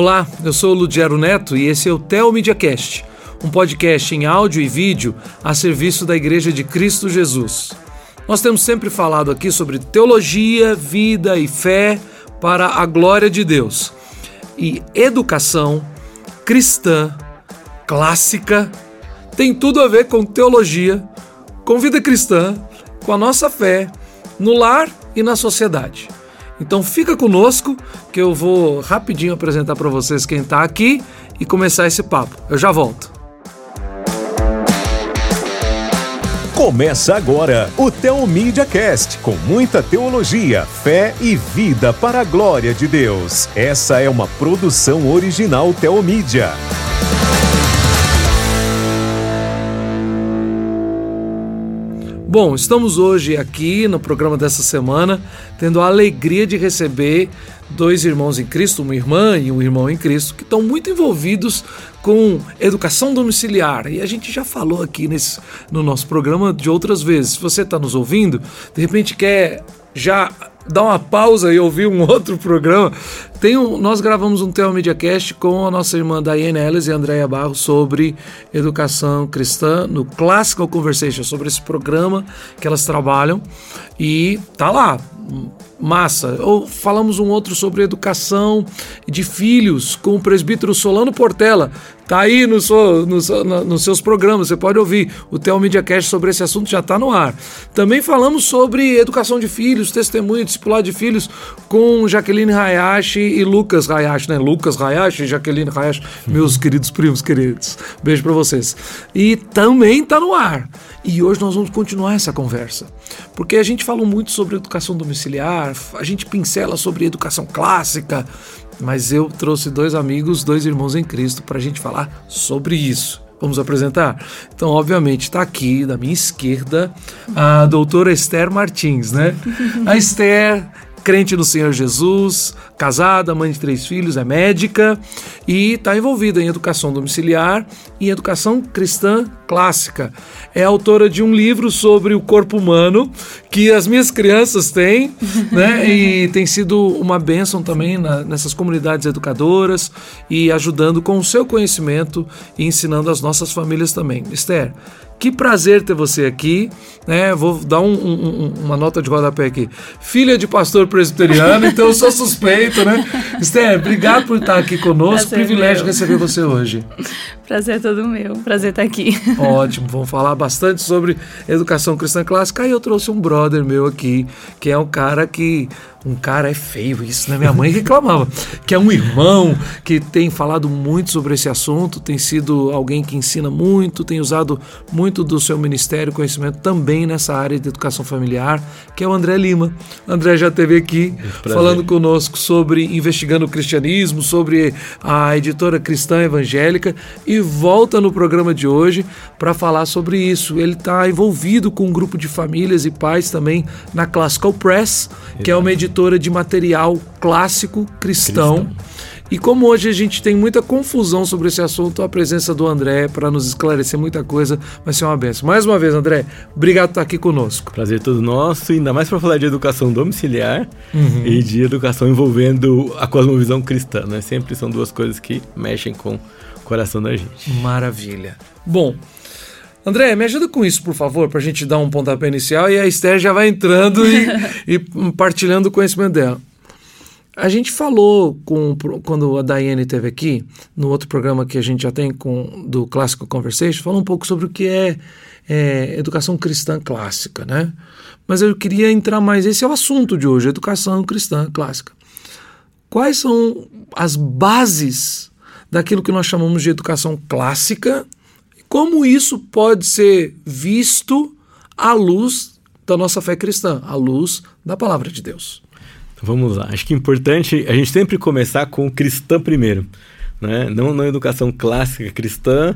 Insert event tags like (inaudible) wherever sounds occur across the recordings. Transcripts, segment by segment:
Olá, eu sou o Ludiero Neto e esse é o Tel Mediacast, um podcast em áudio e vídeo a serviço da Igreja de Cristo Jesus. Nós temos sempre falado aqui sobre teologia, vida e fé para a glória de Deus. E educação cristã, clássica, tem tudo a ver com teologia, com vida cristã, com a nossa fé, no lar e na sociedade. Então fica conosco que eu vou rapidinho apresentar para vocês quem está aqui e começar esse papo. Eu já volto. Começa agora o Teomídia Cast, com muita teologia, fé e vida para a glória de Deus. Essa é uma produção original Teomídia. Bom, estamos hoje aqui no programa dessa semana tendo a alegria de receber dois irmãos em Cristo, uma irmã e um irmão em Cristo, que estão muito envolvidos com educação domiciliar. E a gente já falou aqui nesse, no nosso programa de outras vezes. Se você está nos ouvindo, de repente quer já dar uma pausa e ouvir um (laughs) outro programa, tem um, nós gravamos um Tema Mediacast com a nossa irmã Diane Ellis e Andréia Barros sobre educação cristã no Classical Conversation, sobre esse programa que elas trabalham. E tá lá, massa. Ou falamos um outro sobre educação de filhos com o presbítero Solano Portela. Tá aí no seu, no, no, nos seus programas, você pode ouvir. O Tel Media Cast sobre esse assunto já está no ar. Também falamos sobre educação de filhos, testemunho, discipulado de filhos com Jaqueline Hayashi e Lucas Hayashi, né? Lucas Hayashi Jaqueline Hayashi, meus queridos primos queridos. Beijo para vocês. E também está no ar. E hoje nós vamos continuar essa conversa. Porque a gente falou muito sobre educação domiciliar, a gente pincela sobre educação clássica, mas eu trouxe dois amigos, dois irmãos em Cristo, para a gente falar sobre isso. Vamos apresentar? Então, obviamente, está aqui da minha esquerda a doutora Esther Martins, né? A Esther crente no Senhor Jesus, casada, mãe de três filhos, é médica e está envolvida em educação domiciliar e educação cristã clássica. É autora de um livro sobre o corpo humano que as minhas crianças têm, (laughs) né? E tem sido uma bênção também na, nessas comunidades educadoras e ajudando com o seu conhecimento e ensinando as nossas famílias também. Esther, que prazer ter você aqui. Né? Vou dar um, um, uma nota de rodapé aqui. Filha de pastor presbiteriano, então eu sou suspeito, né? (laughs) Esther, obrigado por estar aqui conosco. Prazer Privilégio meu. receber você hoje. Prazer todo meu. Prazer estar aqui. Ótimo. Vamos falar bastante sobre educação cristã clássica. Aí eu trouxe um brother meu aqui, que é um cara que um cara é feio isso, né? Minha mãe reclamava. que é um irmão que tem falado muito sobre esse assunto, tem sido alguém que ensina muito, tem usado muito do seu ministério, conhecimento também nessa área de educação familiar, que é o André Lima. O André já esteve aqui falando conosco sobre investigando o cristianismo, sobre a editora cristã evangélica e volta no programa de hoje para falar sobre isso. Ele está envolvido com um grupo de famílias e pais também na Classical Press, que é uma editora editora de material clássico cristão. cristão. E como hoje a gente tem muita confusão sobre esse assunto, a presença do André para nos esclarecer muita coisa vai ser uma benção. Mais uma vez, André, obrigado por estar aqui conosco. Prazer todo nosso, ainda mais para falar de educação domiciliar uhum. e de educação envolvendo a cosmovisão cristã, né? Sempre são duas coisas que mexem com o coração da gente. Maravilha. Bom, André, me ajuda com isso, por favor, para a gente dar um pontapé inicial e a Esther já vai entrando e, (laughs) e partilhando o conhecimento dela. A gente falou com, quando a Daiane esteve aqui, no outro programa que a gente já tem com, do Clássico Conversation, falou um pouco sobre o que é, é, educação cristã clássica, né? Mas eu queria entrar mais, esse é o assunto de hoje, educação cristã clássica. Quais são as bases daquilo que nós chamamos de educação clássica como isso pode ser visto à luz da nossa fé cristã, à luz da palavra de Deus? Vamos lá. Acho que é importante a gente sempre começar com o cristã primeiro. Né? Não na educação clássica cristã,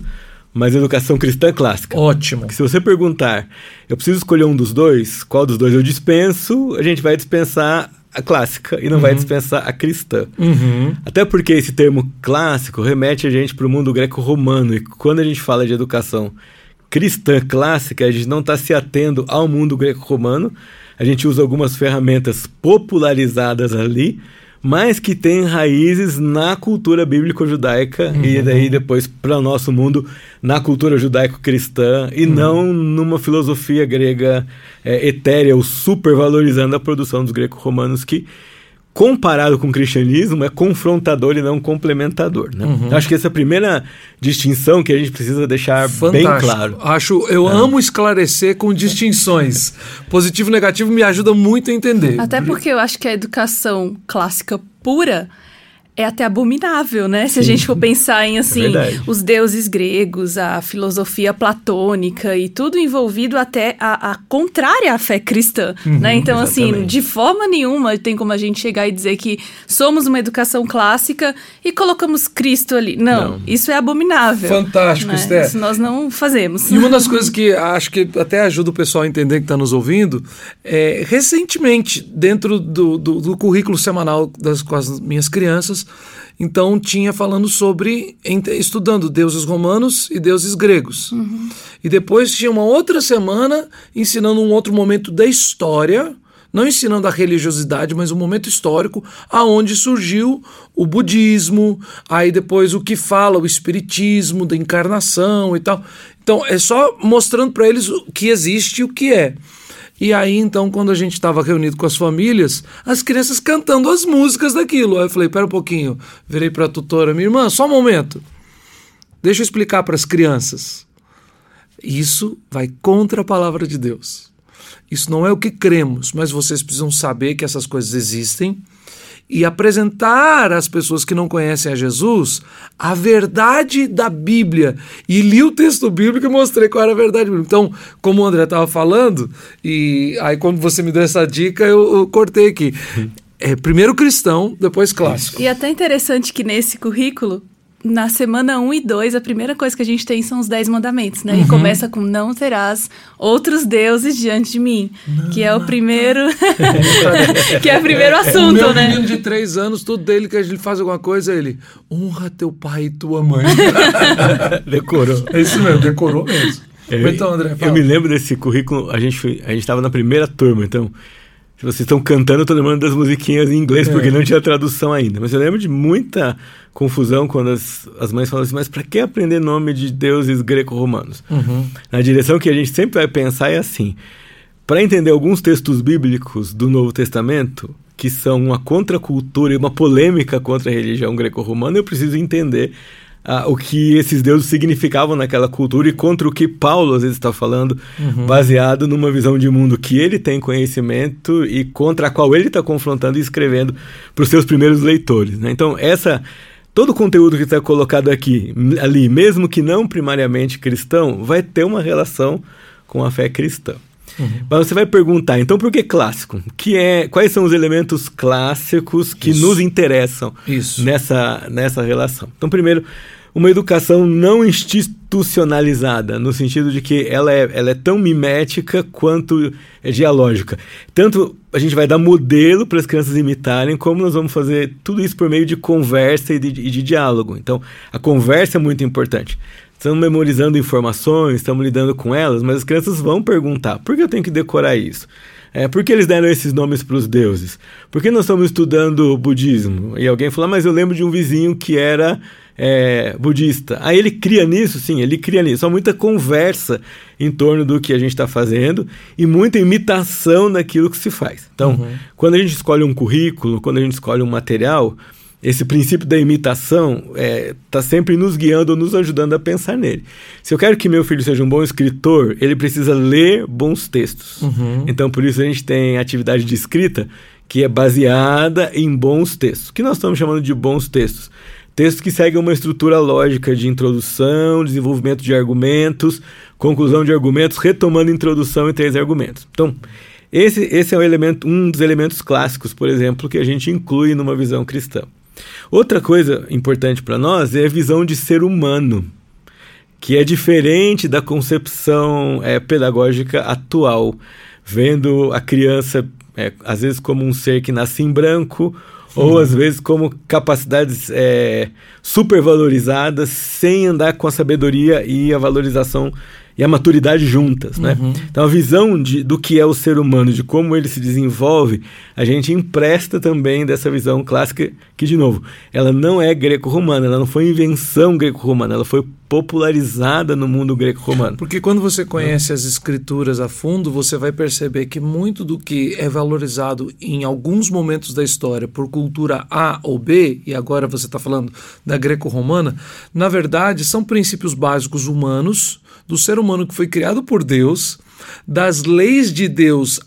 mas educação cristã clássica. Ótimo. Porque se você perguntar, eu preciso escolher um dos dois, qual dos dois eu dispenso, a gente vai dispensar a clássica e não uhum. vai dispensar a cristã. Uhum. Até porque esse termo clássico remete a gente para o mundo greco-romano. E quando a gente fala de educação cristã clássica, a gente não está se atendo ao mundo greco-romano. A gente usa algumas ferramentas popularizadas ali, mas que tem raízes na cultura bíblico-judaica uhum. e daí depois para o nosso mundo na cultura judaico-cristã e uhum. não numa filosofia grega é, etérea ou supervalorizando a produção dos greco-romanos que comparado com o cristianismo, é confrontador e não complementador. Né? Uhum. Acho que essa é a primeira distinção que a gente precisa deixar Fantástico. bem claro. Acho, eu é. amo esclarecer com distinções. Positivo e negativo me ajuda muito a entender. Até porque eu acho que a educação clássica pura é até abominável, né? Se Sim. a gente for pensar em é assim, é os deuses gregos, a filosofia platônica e tudo envolvido até a, a contrária à fé cristã, uhum, né? Então, assim, exatamente. assim, de forma nenhuma tem como a gente chegar e dizer que somos uma educação clássica e colocamos Cristo ali. Não, não. isso é abominável. Fantástico, né? Esther. Isso nós não fazemos. E uma das (laughs) coisas que acho que até ajuda o pessoal a entender que está nos ouvindo, é recentemente, dentro do, do, do currículo semanal das, com as minhas crianças, então tinha falando sobre estudando deuses romanos e deuses gregos. Uhum. E depois tinha uma outra semana ensinando um outro momento da história, não ensinando a religiosidade, mas um momento histórico aonde surgiu o budismo, aí depois o que fala o espiritismo da encarnação e tal. Então é só mostrando para eles o que existe e o que é. E aí, então, quando a gente estava reunido com as famílias, as crianças cantando as músicas daquilo. Aí eu falei: pera um pouquinho. Virei para a tutora, minha irmã, só um momento. Deixa eu explicar para as crianças. Isso vai contra a palavra de Deus. Isso não é o que cremos, mas vocês precisam saber que essas coisas existem e apresentar às pessoas que não conhecem a Jesus a verdade da Bíblia. E li o texto bíblico e mostrei qual era a verdade. Então, como o André estava falando, e aí quando você me deu essa dica, eu, eu cortei aqui. É, primeiro cristão, depois clássico. E até interessante que nesse currículo na semana 1 e 2, a primeira coisa que a gente tem são os 10 mandamentos, né? Uhum. E começa com não terás outros deuses diante de mim, não, que é o primeiro (laughs) que é o primeiro assunto, o meu né? menino de 3 anos, tudo dele que ele faz alguma coisa, ele honra teu pai e tua mãe. (laughs) decorou. É isso mesmo, decorou mesmo. Eu, então, André, fala. eu me lembro desse currículo, a gente a gente estava na primeira turma, então vocês estão cantando, eu tô lembrando das musiquinhas em inglês, é. porque não tinha tradução ainda. Mas eu lembro de muita confusão quando as, as mães falam assim, mas para que aprender nome de deuses greco-romanos? Uhum. Na direção que a gente sempre vai pensar é assim, para entender alguns textos bíblicos do Novo Testamento, que são uma contracultura e uma polêmica contra a religião greco-romana, eu preciso entender ah, o que esses deuses significavam naquela cultura e contra o que Paulo às vezes está falando, uhum. baseado numa visão de mundo que ele tem conhecimento e contra a qual ele está confrontando e escrevendo para os seus primeiros leitores. Né? Então, essa todo o conteúdo que está colocado aqui, ali, mesmo que não primariamente cristão, vai ter uma relação com a fé cristã. Uhum. Mas você vai perguntar, então por que clássico? Que é, quais são os elementos clássicos que Isso. nos interessam Isso. Nessa, nessa relação? Então, primeiro, uma educação não institucionalizada, no sentido de que ela é, ela é tão mimética quanto é dialógica. Tanto a gente vai dar modelo para as crianças imitarem, como nós vamos fazer tudo isso por meio de conversa e de, e de diálogo. Então, a conversa é muito importante estamos memorizando informações, estamos lidando com elas, mas as crianças vão perguntar: por que eu tenho que decorar isso? É, por que eles deram esses nomes para os deuses? Por que nós estamos estudando budismo? E alguém falou, ah, mas eu lembro de um vizinho que era é, budista. Aí ele cria nisso, sim, ele cria nisso. Há muita conversa em torno do que a gente está fazendo e muita imitação daquilo que se faz. Então, uhum. quando a gente escolhe um currículo, quando a gente escolhe um material, esse princípio da imitação está é, tá sempre nos guiando, nos ajudando a pensar nele. Se eu quero que meu filho seja um bom escritor, ele precisa ler bons textos. Uhum. Então, por isso a gente tem atividade de escrita que é baseada em bons textos, que nós estamos chamando de bons textos. Textos que seguem uma estrutura lógica de introdução, desenvolvimento de argumentos, conclusão de argumentos, retomando introdução e três argumentos. Então, esse, esse é um, elemento, um dos elementos clássicos, por exemplo, que a gente inclui numa visão cristã. Outra coisa importante para nós é a visão de ser humano, que é diferente da concepção é, pedagógica atual, vendo a criança é, às vezes como um ser que nasce em branco ou às vezes como capacidades é, supervalorizadas sem andar com a sabedoria e a valorização e a maturidade juntas, né? Uhum. Então a visão de, do que é o ser humano, de como ele se desenvolve, a gente empresta também dessa visão clássica, que de novo, ela não é greco-romana, ela não foi invenção greco-romana, ela foi popularizada no mundo greco-romano. Porque quando você conhece as escrituras a fundo, você vai perceber que muito do que é valorizado em alguns momentos da história por cultura A ou B, e agora você está falando da greco-romana, na verdade são princípios básicos humanos do ser humano que foi criado por Deus, das leis de Deus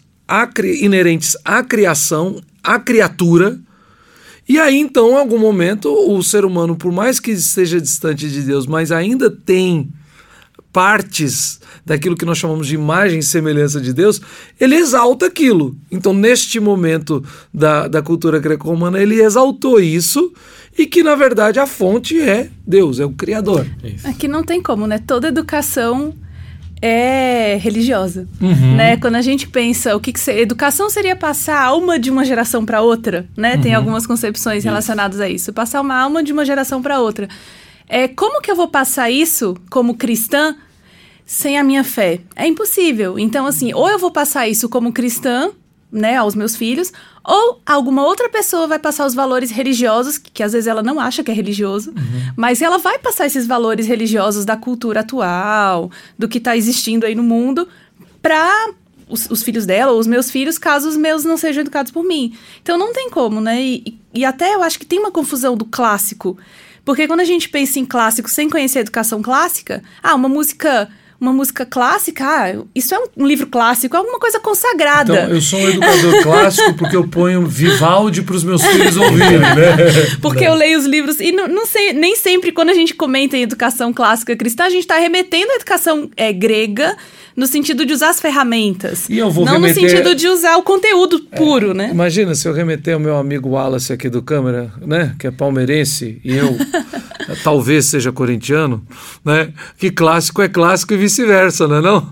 inerentes à criação, à criatura. E aí, então, em algum momento, o ser humano, por mais que esteja distante de Deus, mas ainda tem partes daquilo que nós chamamos de imagem e semelhança de Deus, ele exalta aquilo. Então, neste momento da, da cultura greco-romana, ele exaltou isso e que, na verdade, a fonte é Deus, é o Criador. É Aqui não tem como, né? Toda educação é religiosa, uhum. né? Quando a gente pensa o que, que ser, educação seria passar a alma de uma geração para outra, né? Uhum. Tem algumas concepções isso. relacionadas a isso. Passar uma alma de uma geração para outra. É como que eu vou passar isso como cristã sem a minha fé? É impossível. Então assim, ou eu vou passar isso como cristã né, aos meus filhos, ou alguma outra pessoa vai passar os valores religiosos, que, que às vezes ela não acha que é religioso, uhum. mas ela vai passar esses valores religiosos da cultura atual, do que está existindo aí no mundo, para os, os, filhos dela ou os meus filhos, caso os meus não sejam educados por mim. Então não tem como, né? E, e até eu acho que tem uma confusão do clássico. Porque quando a gente pensa em clássico sem conhecer a educação clássica, ah, uma música uma música clássica, ah, isso é um, livro clássico, é alguma coisa consagrada. Então, eu sou um educador (laughs) clássico porque eu ponho Vivaldi para os meus filhos ouvirem, né? (laughs) Porque eu leio os livros e não, não sei, nem sempre quando a gente comenta em educação clássica cristã, a gente está remetendo à educação é, grega no sentido de usar as ferramentas. E eu vou não remeter... no sentido de usar o conteúdo puro, é, né? Imagina se eu remeter o meu amigo Wallace aqui do câmera, né? Que é palmeirense e eu (laughs) talvez seja corintiano, né? Que clássico é clássico e vice-versa, não é não?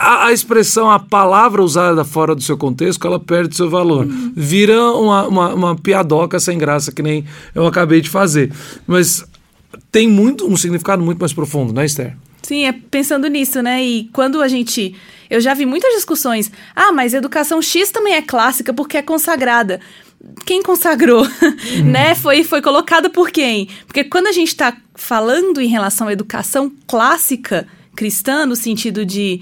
A, a, expressão, a palavra usada fora do seu contexto, ela perde seu valor. Vira uma, uma, uma piadoca sem graça, que nem eu acabei de fazer. Mas tem muito um significado muito mais profundo, né, Esther? Sim, é pensando nisso, né? E quando a gente. Eu já vi muitas discussões. Ah, mas educação X também é clássica porque é consagrada. Quem consagrou? Uhum. né? Foi, foi colocada por quem? Porque quando a gente está falando em relação à educação clássica cristã, no sentido de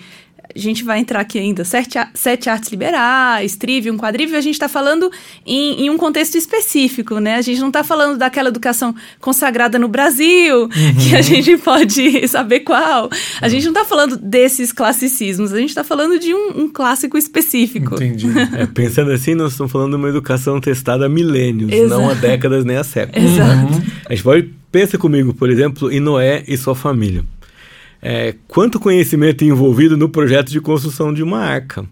a gente vai entrar aqui ainda, sete, sete artes liberais, trivium, quadrivium, a gente está falando em, em, um contexto específico, né? A gente não está falando daquela educação consagrada no Brasil, uhum. que a gente pode (laughs) saber qual. A gente não está falando desses classicismos, a gente está falando de um, um, clássico específico. Entendi. (laughs) é, pensando assim, nós estamos falando de uma educação testada há milênios, Exato. não há décadas nem há séculos. (laughs) Exato. Uhum. A gente pode, pensa comigo, por exemplo, em Noé e sua família é, quanto conhecimento envolvido no projeto de construção de uma arca.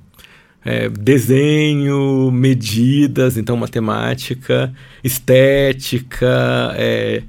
É, desenho, medidas, então matemática, estética, é,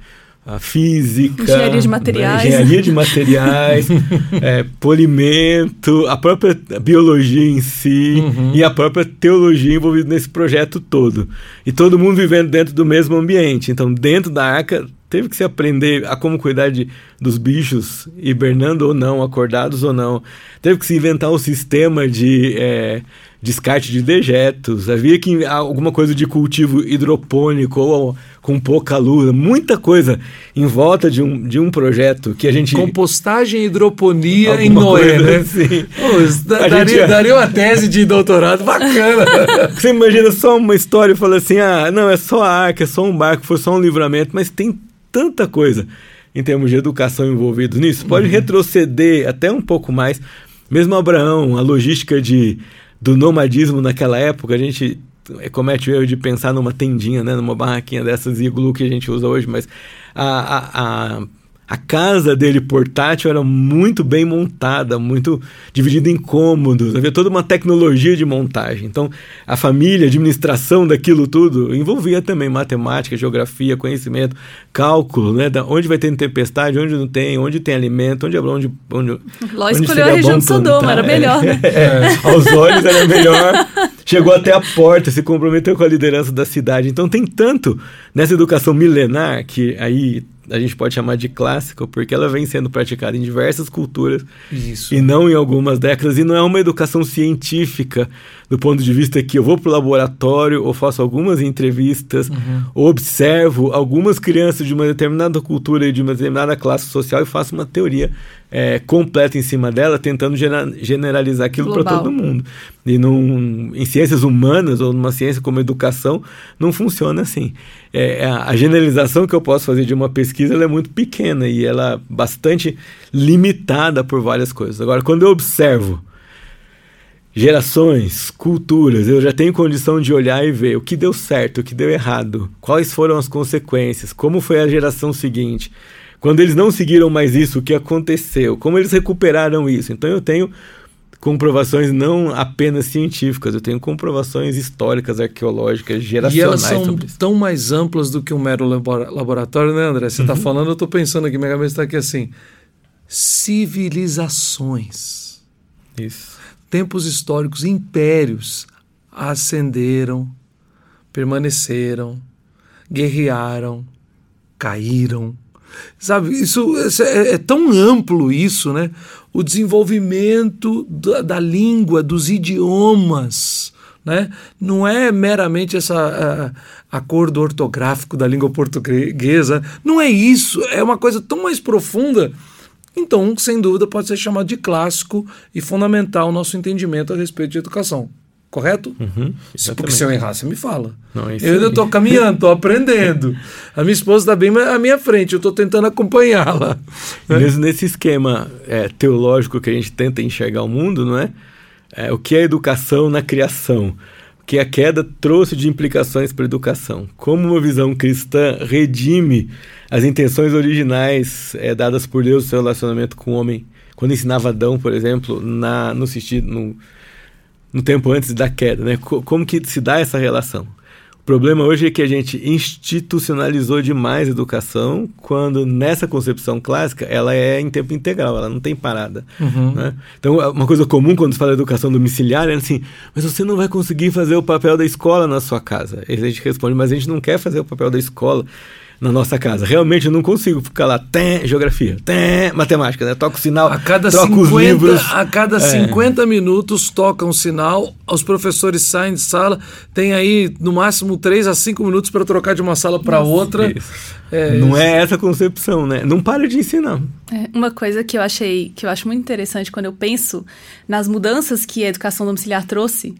física, engenharia de materiais, né? engenharia de materiais (laughs) é, polimento, a própria biologia em si uhum. e a própria teologia envolvida nesse projeto todo. E todo mundo vivendo dentro do mesmo ambiente. Então, dentro da arca, teve que se aprender a como cuidar de, dos bichos, hibernando ou não, acordados ou não. Teve que se inventar um sistema de é, descarte de dejetos. Havia que alguma coisa de cultivo hidropônico ou com pouca luz, muita coisa em volta de um, de um projeto que a gente. Compostagem e hidroponia em Noé, né? Assim. Pô, daria, gente... daria uma tese de doutorado bacana. (laughs) Você imagina só uma história e fala assim: ah, não, é só a arca, é só um barco, foi só um livramento, mas tem tanta coisa em termos de educação envolvidos nisso. Pode uhum. retroceder até um pouco mais. Mesmo Abraão, a logística de, do nomadismo naquela época, a gente comete o erro de pensar numa tendinha, né, numa barraquinha dessas iglu que a gente usa hoje, mas a, a, a a casa dele portátil era muito bem montada, muito dividida em cômodos, havia toda uma tecnologia de montagem. Então, a família, a administração daquilo tudo envolvia também matemática, geografia, conhecimento, cálculo, né? Da onde vai ter tempestade, onde não tem, onde tem alimento, onde onde onde (laughs) Ló escolheu a região de Sodoma, era melhor, né? (laughs) É, aos olhos era melhor. (laughs) Chegou até a porta, se comprometeu com a liderança da cidade. Então tem tanto nessa educação milenar que aí a gente pode chamar de clássica porque ela vem sendo praticada em diversas culturas Isso. e não em algumas décadas e não é uma educação científica do ponto de vista que eu vou para o laboratório ou faço algumas entrevistas uhum. ou observo algumas crianças de uma determinada cultura e de uma determinada classe social e faço uma teoria é, completa em cima dela, tentando generalizar aquilo para todo mundo. E num, em ciências humanas ou numa ciência como educação, não funciona assim. É, a generalização que eu posso fazer de uma pesquisa é muito pequena e ela é bastante limitada por várias coisas. Agora, quando eu observo gerações, culturas, eu já tenho condição de olhar e ver o que deu certo, o que deu errado, quais foram as consequências, como foi a geração seguinte. Quando eles não seguiram mais isso, o que aconteceu? Como eles recuperaram isso? Então eu tenho comprovações não apenas científicas, eu tenho comprovações históricas, arqueológicas, geracionais. E elas são tão mais amplas do que um mero laboratório, né, André? Você está uhum. falando, eu estou pensando aqui, minha cabeça está aqui assim. Civilizações. Isso. Tempos históricos, impérios ascenderam, permaneceram, guerrearam, caíram, Sabe, isso é, é, tão amplo isso, né? O desenvolvimento da, da língua, dos idiomas, né? Não é meramente essa a, acordo ortográfico da língua portuguesa, não é isso, é uma coisa tão mais profunda. Então, sem dúvida, pode ser chamado de clássico e fundamental o nosso entendimento a respeito de educação correto? Uhum, Porque se eu errar, você me fala. Não, eu ainda estou caminhando, estou aprendendo. (laughs) A minha esposa está bem à minha frente, eu estou tentando acompanhá-la. Mesmo nesse esquema é, teológico que a gente tenta enxergar o mundo, não é? é? O que é educação na criação? Que a queda trouxe de implicações para a educação? Como uma visão cristã redime as intenções originais é, dadas por Deus no seu relacionamento com o homem? Quando ensinava Adão, por exemplo, na, no, no no tempo antes da queda, né? Como que se dá essa relação? O problema hoje é que a gente institucionalizou demais a educação, quando nessa concepção clássica ela é em tempo integral, ela não tem parada. Uhum. Né? Então, uma coisa comum quando se fala de educação domiciliar é assim: mas você não vai conseguir fazer o papel da escola na sua casa. E a gente responde: mas a gente não quer fazer o papel da escola na nossa casa. Realmente eu não consigo ficar lá, tem geografia, tem matemática, né? Toca o sinal, a cada troca 50, os livros. A cada é. 50 minutos toca um sinal, os professores saem de sala, tem aí no máximo 3 a 5 minutos para trocar de uma sala para outra. É, não é essa concepção, né? Não para de ensinar. É, uma coisa que eu achei, que eu acho muito interessante quando eu penso nas mudanças que a educação domiciliar trouxe,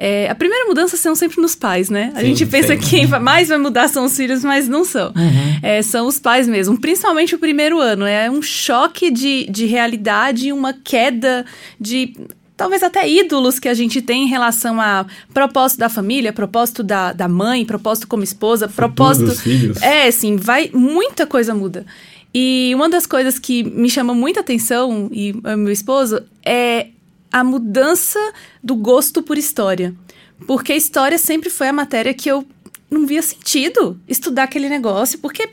é, a primeira mudança são sempre nos pais, né? A sim, gente pensa sim. que quem mais vai mudar são os filhos, mas não são. Uhum. É, são os pais mesmo, principalmente o primeiro ano. É um choque de, de realidade, uma queda de talvez até ídolos que a gente tem em relação a propósito da família, propósito da, da mãe, propósito como esposa, propósito. Dos filhos. É, sim, vai. Muita coisa muda. E uma das coisas que me chama muita atenção, e meu esposo, é a mudança do gosto por história. Porque história sempre foi a matéria que eu não via sentido estudar aquele negócio, porque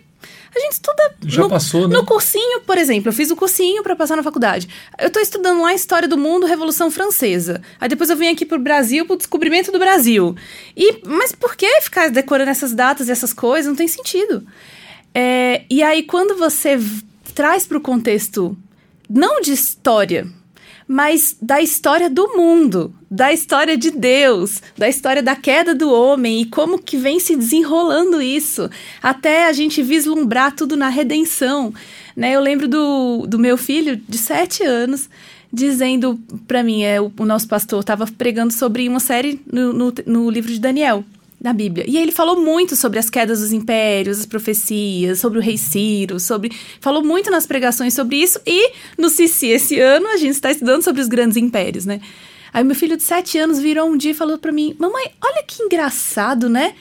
a gente estuda. Já no, passou, né? No cursinho, por exemplo, eu fiz o cursinho para passar na faculdade. Eu tô estudando lá a história do mundo, Revolução Francesa. Aí depois eu vim aqui pro Brasil, pro descobrimento do Brasil. E, mas por que ficar decorando essas datas e essas coisas? Não tem sentido. É, e aí, quando você traz para o contexto, não de história, mas da história do mundo, da história de Deus, da história da queda do homem e como que vem se desenrolando isso, até a gente vislumbrar tudo na redenção. Né? Eu lembro do, do meu filho de sete anos dizendo para mim, é, o, o nosso pastor estava pregando sobre uma série no, no, no livro de Daniel na Bíblia. E ele falou muito sobre as quedas dos impérios, as profecias, sobre o rei Ciro, sobre falou muito nas pregações sobre isso e no Cici esse ano a gente está estudando sobre os grandes impérios, né? Aí meu filho de sete anos virou um dia e falou para mim: "Mamãe, olha que engraçado, né?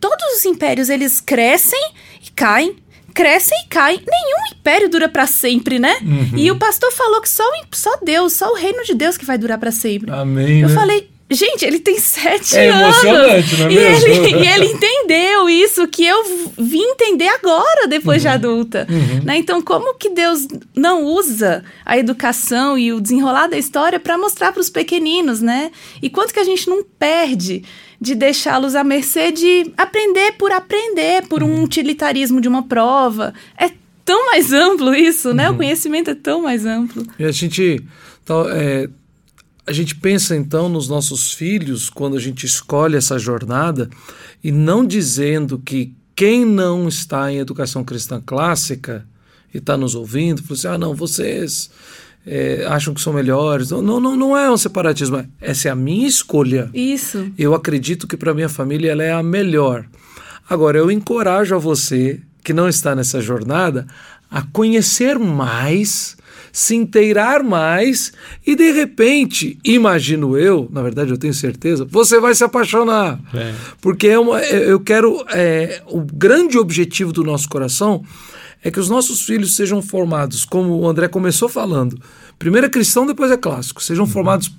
Todos os impérios eles crescem e caem, crescem e caem. Nenhum império dura para sempre, né? Uhum. E o pastor falou que só, só Deus, só o reino de Deus que vai durar para sempre. Amém. Eu né? falei, Gente, ele tem sete é anos. Emocionante, não é e Ele, (laughs) e ele entendeu isso que eu vim entender agora, depois uhum. de adulta. Uhum. Né? Então, como que Deus não usa a educação e o desenrolar da história para mostrar para os pequeninos, né? E quanto que a gente não perde de deixá-los à mercê de aprender por aprender, por um uhum. utilitarismo de uma prova. É tão mais amplo isso, né? Uhum. O conhecimento é tão mais amplo. E a gente, então, é, a gente pensa então nos nossos filhos quando a gente escolhe essa jornada e não dizendo que quem não está em educação cristã clássica e está nos ouvindo, fala assim, ah, não, vocês é, acham que são melhores. Não, não, não é um separatismo. Essa é a minha escolha. Isso. Eu acredito que para minha família ela é a melhor. Agora, eu encorajo a você que não está nessa jornada a conhecer mais, se inteirar mais e de repente, imagino eu, na verdade eu tenho certeza, você vai se apaixonar. É. Porque é uma, é, eu quero. É, o grande objetivo do nosso coração é que os nossos filhos sejam formados, como o André começou falando, primeiro é cristão, depois é clássico, sejam uhum. formados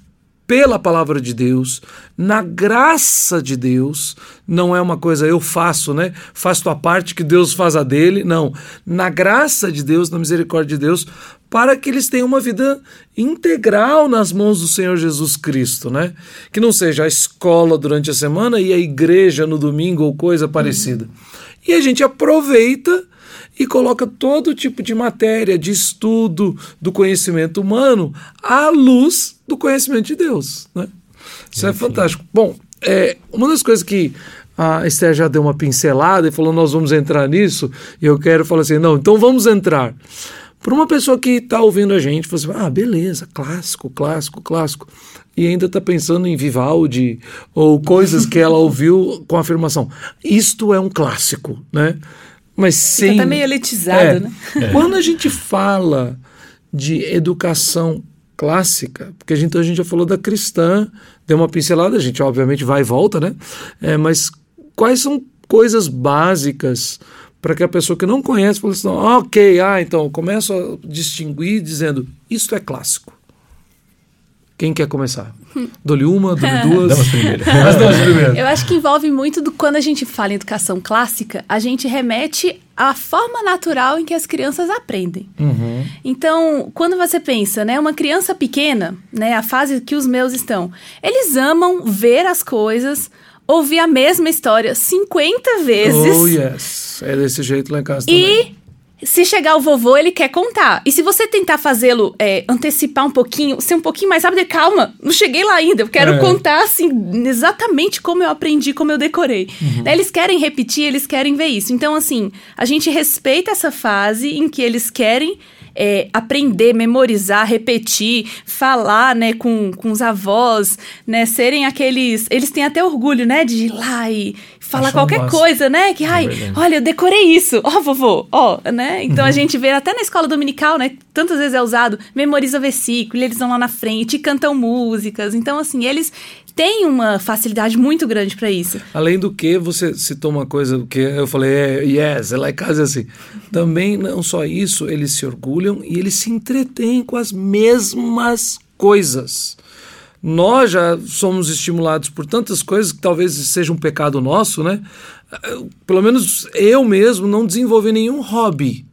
pela palavra de Deus, na graça de Deus, não é uma coisa eu faço, né? Faço tua parte que Deus faz a dele, não. Na graça de Deus, na misericórdia de Deus, para que eles tenham uma vida integral nas mãos do Senhor Jesus Cristo, né? Que não seja a escola durante a semana e a igreja no domingo ou coisa parecida. E a gente aproveita e coloca todo tipo de matéria, de estudo do conhecimento humano à luz do conhecimento de Deus. Né? Isso é, é fantástico. Bom, é, uma das coisas que a Esther já deu uma pincelada e falou: nós vamos entrar nisso, e eu quero falar assim: não, então vamos entrar. Para uma pessoa que está ouvindo a gente, você fala, ah, beleza, clássico, clássico, clássico. E ainda está pensando em Vivaldi ou coisas que ela ouviu com a afirmação. Isto é um clássico, né? Mas sem. Está meio elitizado, é, né? É. Quando a gente fala de educação clássica, porque a gente, a gente já falou da cristã, deu uma pincelada, a gente obviamente vai e volta, né? É, mas quais são coisas básicas para que a pessoa que não conhece fale assim, ok, ah, então começo a distinguir dizendo, isto é clássico. Quem quer começar? (laughs) Dou-lhe uma, dou-lhe (laughs) duas. Damos primeiro. (laughs) Mas damos primeiro. Eu acho que envolve muito do quando a gente fala em educação clássica, a gente remete à forma natural em que as crianças aprendem. Uhum. Então, quando você pensa, né, uma criança pequena, né, a fase que os meus estão, eles amam ver as coisas, ouvir a mesma história 50 vezes. Oh, yes. É desse jeito lá em casa e também se chegar o vovô, ele quer contar. E se você tentar fazê-lo é, antecipar um pouquinho, ser um pouquinho mais rápido, calma, não cheguei lá ainda. Eu quero é. contar, assim, exatamente como eu aprendi, como eu decorei. Uhum. Eles querem repetir, eles querem ver isso. Então, assim, a gente respeita essa fase em que eles querem é, aprender, memorizar, repetir, falar, né, com, com os avós, né, serem aqueles... Eles têm até orgulho, né, de ir lá e falar qualquer coisa, né, que, é ai, olha, eu decorei isso, (laughs) ó, oh, vovô, ó, oh, né, então uhum. a gente vê até na escola dominical, né, tantas vezes é usado, memoriza versículo, eles vão lá na frente e cantam músicas, então, assim, eles tem uma facilidade muito grande para isso. Além do que, você citou uma coisa que eu falei, é, yes, ela é quase assim. Também, não só isso, eles se orgulham e eles se entretêm com as mesmas coisas. Nós já somos estimulados por tantas coisas que talvez seja um pecado nosso, né? Pelo menos eu mesmo não desenvolvi nenhum hobby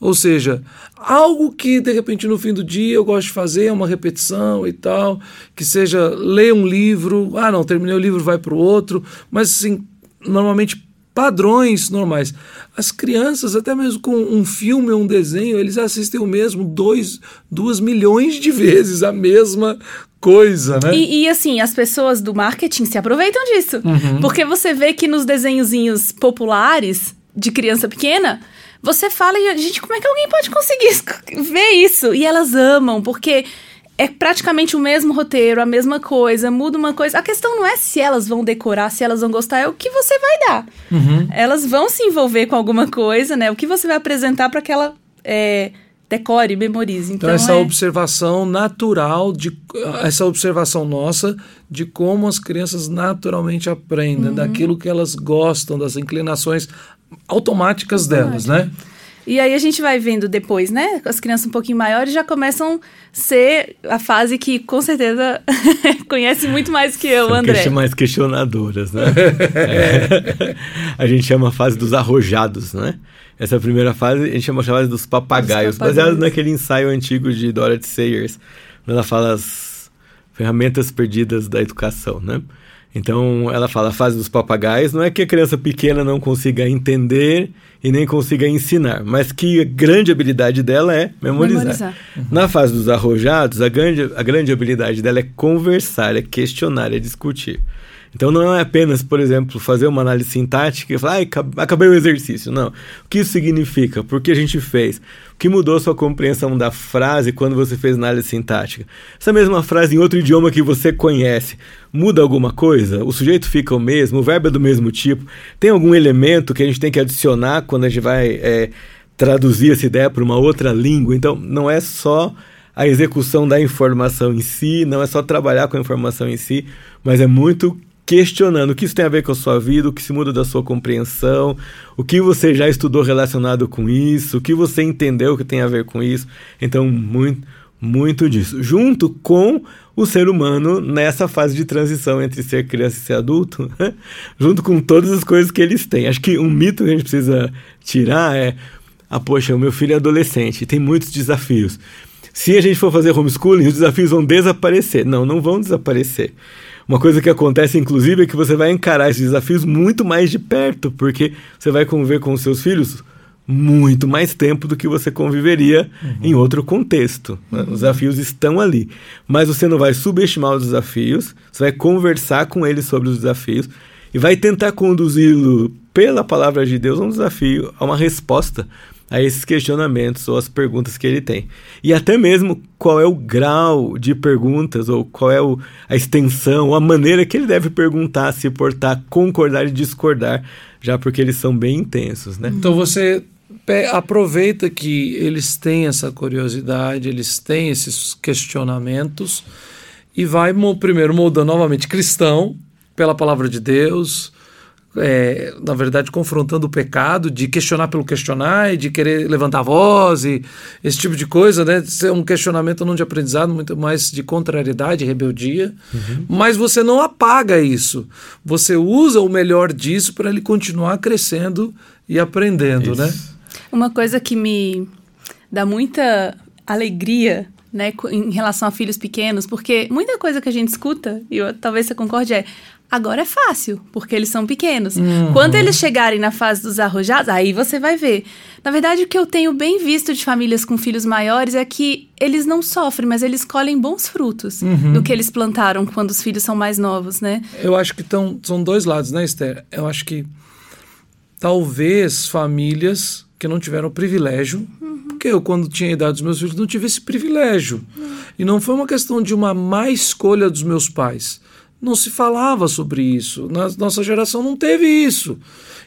ou seja, algo que de repente no fim do dia eu gosto de fazer, é uma repetição e tal, que seja ler um livro, ah não, terminei o livro, vai para o outro, mas assim, normalmente padrões normais. As crianças, até mesmo com um filme ou um desenho, eles assistem o mesmo dois, duas milhões de vezes a mesma coisa, né? E, e, assim, as pessoas do marketing se aproveitam disso. Uhum. Porque você vê que nos desenhozinhos populares de criança pequena, você fala e, gente, como é que alguém pode conseguir (laughs) ver isso? E elas amam, porque é praticamente o mesmo roteiro, a mesma coisa, muda uma coisa. A questão não é se elas vão decorar, se elas vão gostar, é o que você vai dar. Uhum. Elas vão se envolver com alguma coisa, né? O que você vai apresentar para que ela é, decore, memorize. Então, então essa é... observação natural, de, essa observação nossa de como as crianças naturalmente aprendem, uhum. daquilo que elas gostam, das inclinações automáticas delas, né? E aí a gente vai vendo depois, né? As crianças um pouquinho maiores já começam a ser a fase que com certeza (laughs) conhece muito mais que eu, São André. mais questionadoras, né? é. (laughs) A gente chama a fase dos arrojados, né? Essa primeira fase a gente chama a fase dos papagaios, papagaios. baseado naquele ensaio antigo de Dorothy Sayers, onde ela fala as ferramentas perdidas da educação, né? Então, ela fala a fase dos papagaios, não é que a criança pequena não consiga entender e nem consiga ensinar, mas que a grande habilidade dela é memorizar. memorizar. Uhum. Na fase dos arrojados, a grande, a grande habilidade dela é conversar, é questionar, é discutir. Então não é apenas, por exemplo, fazer uma análise sintática e falar, ai, acabei o exercício. Não. O que isso significa? Por que a gente fez? O que mudou sua compreensão da frase quando você fez análise sintática? Essa mesma frase em outro idioma que você conhece, muda alguma coisa? O sujeito fica o mesmo? O verbo é do mesmo tipo? Tem algum elemento que a gente tem que adicionar quando a gente vai é, traduzir essa ideia para uma outra língua? Então não é só a execução da informação em si, não é só trabalhar com a informação em si, mas é muito questionando o que isso tem a ver com a sua vida, o que se muda da sua compreensão, o que você já estudou relacionado com isso, o que você entendeu que tem a ver com isso. Então, muito, muito disso. Junto com o ser humano nessa fase de transição entre ser criança e ser adulto, (laughs) junto com todas as coisas que eles têm. Acho que um mito que a gente precisa tirar é: ah, poxa, o meu filho é adolescente, tem muitos desafios. Se a gente for fazer homeschooling, os desafios vão desaparecer. Não, não vão desaparecer. Uma coisa que acontece, inclusive, é que você vai encarar esses desafios muito mais de perto, porque você vai conviver com os seus filhos muito mais tempo do que você conviveria uhum. em outro contexto. Né? Os desafios estão ali. Mas você não vai subestimar os desafios, você vai conversar com eles sobre os desafios e vai tentar conduzi-lo pela palavra de Deus a um desafio, a uma resposta a esses questionamentos ou as perguntas que ele tem. E até mesmo qual é o grau de perguntas, ou qual é o, a extensão, a maneira que ele deve perguntar, se portar, concordar e discordar, já porque eles são bem intensos, né? Então você aproveita que eles têm essa curiosidade, eles têm esses questionamentos e vai primeiro moldando novamente cristão pela palavra de Deus, é, na verdade, confrontando o pecado, de questionar pelo questionar e de querer levantar a voz e esse tipo de coisa, né? Ser um questionamento não de aprendizado, muito mais de contrariedade, rebeldia. Uhum. Mas você não apaga isso. Você usa o melhor disso para ele continuar crescendo e aprendendo, né? isso. né? Uma coisa que me dá muita alegria né, em relação a filhos pequenos, porque muita coisa que a gente escuta, e eu, talvez você concorde, é Agora é fácil, porque eles são pequenos. Uhum. Quando eles chegarem na fase dos arrojados, aí você vai ver. Na verdade, o que eu tenho bem visto de famílias com filhos maiores é que eles não sofrem, mas eles colhem bons frutos uhum. do que eles plantaram quando os filhos são mais novos, né? Eu acho que tão, são dois lados, né, Esther? Eu acho que talvez famílias que não tiveram o privilégio, uhum. porque eu, quando tinha a idade dos meus filhos, não tive esse privilégio. Uhum. E não foi uma questão de uma má escolha dos meus pais não se falava sobre isso. Na nossa geração não teve isso.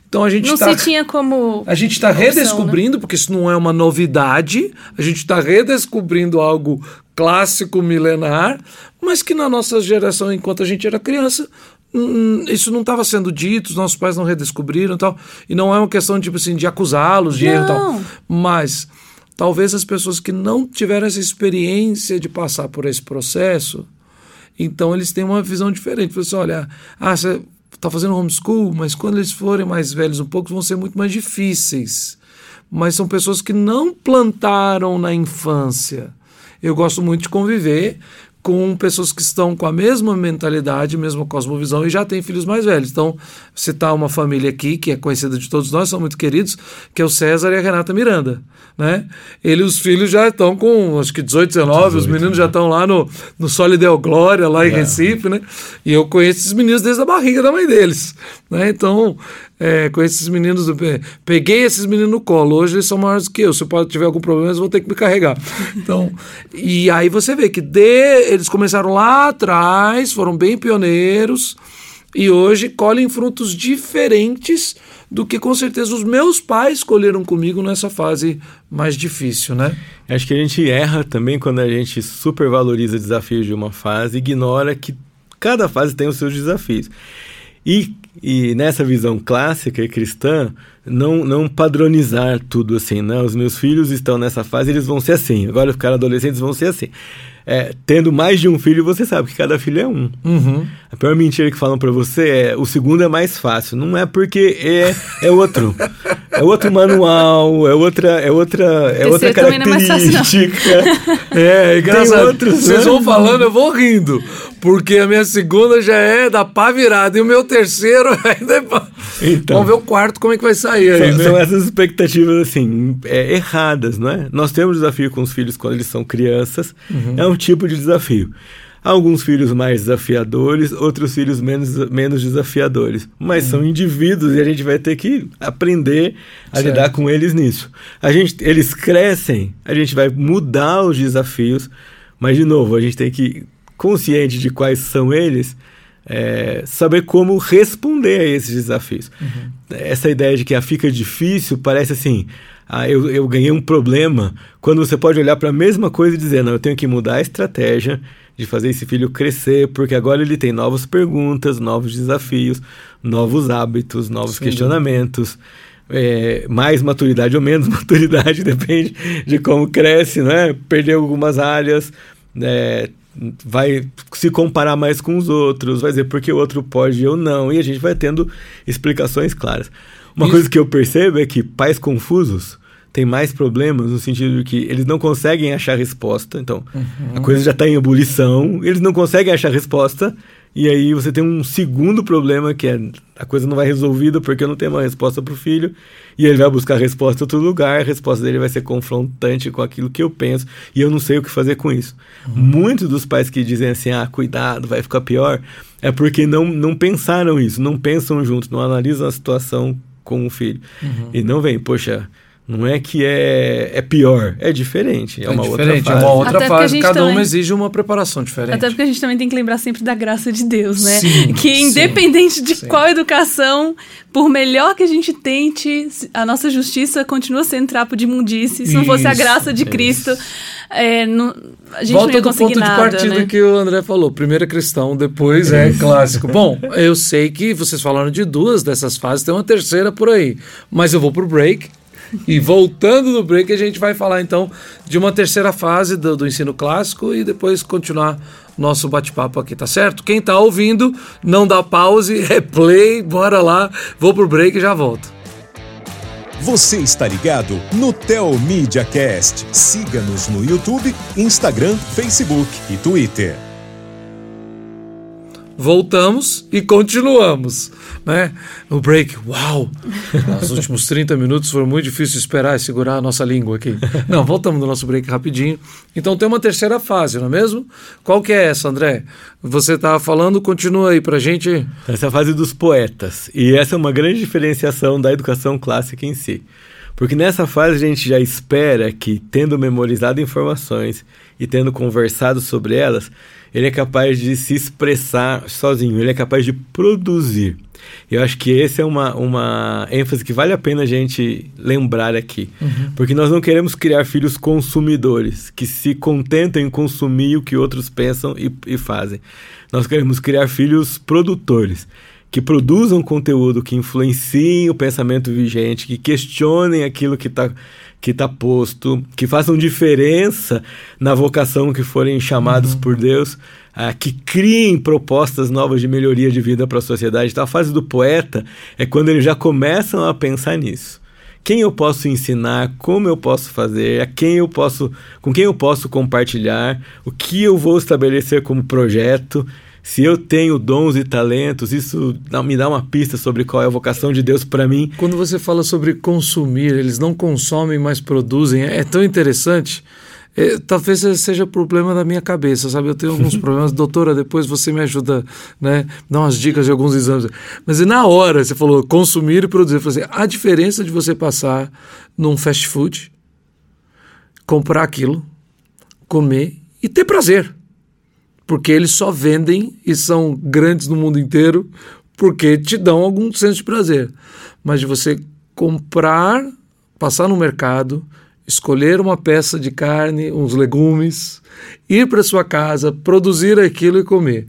Então a gente não tá, se tinha como a gente está redescobrindo, né? porque isso não é uma novidade. A gente está redescobrindo algo clássico milenar, mas que na nossa geração, enquanto a gente era criança, isso não estava sendo dito, os nossos pais não redescobriram e tal. E não é uma questão tipo assim de acusá-los de erro e tal. Mas talvez as pessoas que não tiveram essa experiência de passar por esse processo então eles têm uma visão diferente. Você assim, olha, ah, você está fazendo homeschool, mas quando eles forem mais velhos um pouco, vão ser muito mais difíceis. Mas são pessoas que não plantaram na infância. Eu gosto muito de conviver com pessoas que estão com a mesma mentalidade, mesma cosmovisão e já têm filhos mais velhos. Então, citar uma família aqui que é conhecida de todos nós, são muito queridos, que é o César e a Renata Miranda, né? Ele os filhos já estão com acho que 18, 19, 18, os meninos né? já estão lá no no Solidel Glória, lá em é. Recife, né? E eu conheço esses meninos desde a barriga da mãe deles, né? Então, é, com esses meninos. Peguei esses meninos no colo. Hoje eles são maiores do que eu. Se eu tiver algum problema, eles vão ter que me carregar. (laughs) Então, e aí você vê que de, eles começaram lá atrás, foram bem pioneiros e hoje colhem frutos diferentes do que com certeza os meus pais colheram comigo nessa fase mais difícil, né? Acho que a gente erra também quando a gente supervaloriza desafios de uma fase, ignora que cada fase tem os seus desafios. E, e nessa visão clássica e cristã, não, não padronizar tudo assim, né? Os meus filhos estão nessa fase, eles vão ser assim. Agora ficar adolescentes vão ser assim. É, tendo mais de um filho, você sabe que cada filho é um. Uhum. A pior mentira que falam para você é o segundo é mais fácil. Não é porque é, é outro. é outro manual, é outra, é outra, é outra é característica. (laughs) É, é, é engraçado. Outros, Vocês vão falando, eu vou rindo. Porque a minha segunda já é da pá virada e o meu terceiro (laughs) ainda é então, Vamos ver o quarto como é que vai sair aí, são, né? são essas expectativas, assim, é, erradas, não é? Nós temos desafio com os filhos quando eles são crianças. Uhum. É um tipo de desafio. Alguns filhos mais desafiadores, outros filhos menos, menos desafiadores. Mas uhum. são indivíduos e a gente vai ter que aprender a certo. lidar com eles nisso. A gente, eles crescem, a gente vai mudar os desafios, mas, de novo, a gente tem que, consciente de quais são eles, é, saber como responder a esses desafios. Uhum. Essa ideia de que a fica difícil parece assim. Ah, eu, eu ganhei um problema. Quando você pode olhar para a mesma coisa e dizer, não, eu tenho que mudar a estratégia, de fazer esse filho crescer, porque agora ele tem novas perguntas, novos desafios, novos hábitos, novos Sim, questionamentos. É, mais maturidade ou menos (laughs) maturidade, depende de como cresce, né? Perdeu algumas áreas, é, vai se comparar mais com os outros, vai dizer porque o outro pode ou não, e a gente vai tendo explicações claras. Uma Isso. coisa que eu percebo é que pais confusos tem mais problemas no sentido de que eles não conseguem achar resposta. Então, uhum. a coisa já está em ebulição, eles não conseguem achar resposta. E aí você tem um segundo problema que é a coisa não vai resolvida porque eu não tenho uma resposta para o filho. E ele vai buscar a resposta em outro lugar, a resposta dele vai ser confrontante com aquilo que eu penso e eu não sei o que fazer com isso. Uhum. Muitos dos pais que dizem assim, ah, cuidado, vai ficar pior, é porque não, não pensaram isso, não pensam juntos, não analisam a situação com o filho. Uhum. E não vem, poxa, não é que é, é pior, é diferente. É, é uma diferente, outra fase. É uma outra Até fase. Cada também, uma exige uma preparação diferente. Até porque a gente também tem que lembrar sempre da graça de Deus, né? Sim, (laughs) que independente sim, de sim. qual educação, por melhor que a gente tente, a nossa justiça continua sendo trapo de imundice. Se não fosse a graça de Cristo, é, não, a gente Volta não ia do ponto nada, de partida né? que o André falou. Primeiro é cristão, depois é clássico. Bom, eu sei que vocês falaram de duas dessas fases, tem uma terceira por aí. Mas eu vou pro break e voltando no break, a gente vai falar então de uma terceira fase do, do ensino clássico e depois continuar nosso bate-papo aqui, tá certo? Quem tá ouvindo, não dá pause, replay, é bora lá, vou pro break e já volto. Você está ligado no Tel Media Cast. Siga-nos no YouTube, Instagram, Facebook e Twitter voltamos e continuamos, né? O break, uau! (laughs) Os últimos 30 minutos foram muito difíceis de esperar e segurar a nossa língua aqui. Não, voltamos no nosso break rapidinho. Então tem uma terceira fase, não é mesmo? Qual que é essa, André? Você estava falando, continua aí pra gente. Essa é a fase dos poetas. E essa é uma grande diferenciação da educação clássica em si. Porque nessa fase a gente já espera que, tendo memorizado informações e tendo conversado sobre elas, ele é capaz de se expressar sozinho, ele é capaz de produzir. Eu acho que essa é uma, uma ênfase que vale a pena a gente lembrar aqui. Uhum. Porque nós não queremos criar filhos consumidores, que se contentam em consumir o que outros pensam e, e fazem. Nós queremos criar filhos produtores, que produzam conteúdo que influenciem o pensamento vigente, que questionem aquilo que está que está posto, que façam diferença na vocação que forem chamados uhum. por Deus, ah, que criem propostas novas de melhoria de vida para a sociedade. Então, a fase do poeta é quando eles já começam a pensar nisso. Quem eu posso ensinar, como eu posso fazer, a quem eu posso, com quem eu posso compartilhar, o que eu vou estabelecer como projeto se eu tenho dons e talentos, isso me dá uma pista sobre qual é a vocação de Deus para mim. Quando você fala sobre consumir, eles não consomem, mas produzem, é tão interessante. É, talvez seja problema da minha cabeça, sabe? Eu tenho alguns (laughs) problemas. Doutora, depois você me ajuda, né? Dá umas dicas de alguns exames. Mas na hora, você falou consumir e produzir. Eu falei assim, a diferença de você passar num fast food, comprar aquilo, comer e ter prazer porque eles só vendem e são grandes no mundo inteiro porque te dão algum senso de prazer. Mas de você comprar, passar no mercado, escolher uma peça de carne, uns legumes, ir para sua casa, produzir aquilo e comer.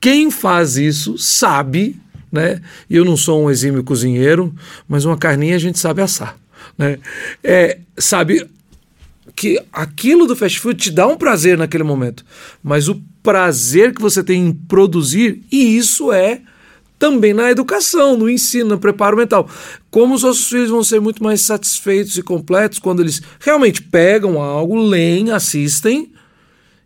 Quem faz isso sabe, né? Eu não sou um exímio cozinheiro, mas uma carninha a gente sabe assar, né? É, sabe que aquilo do fast food te dá um prazer naquele momento, mas o prazer que você tem em produzir, e isso é também na educação, no ensino, no preparo mental. Como os nossos filhos vão ser muito mais satisfeitos e completos quando eles realmente pegam algo, leem, assistem,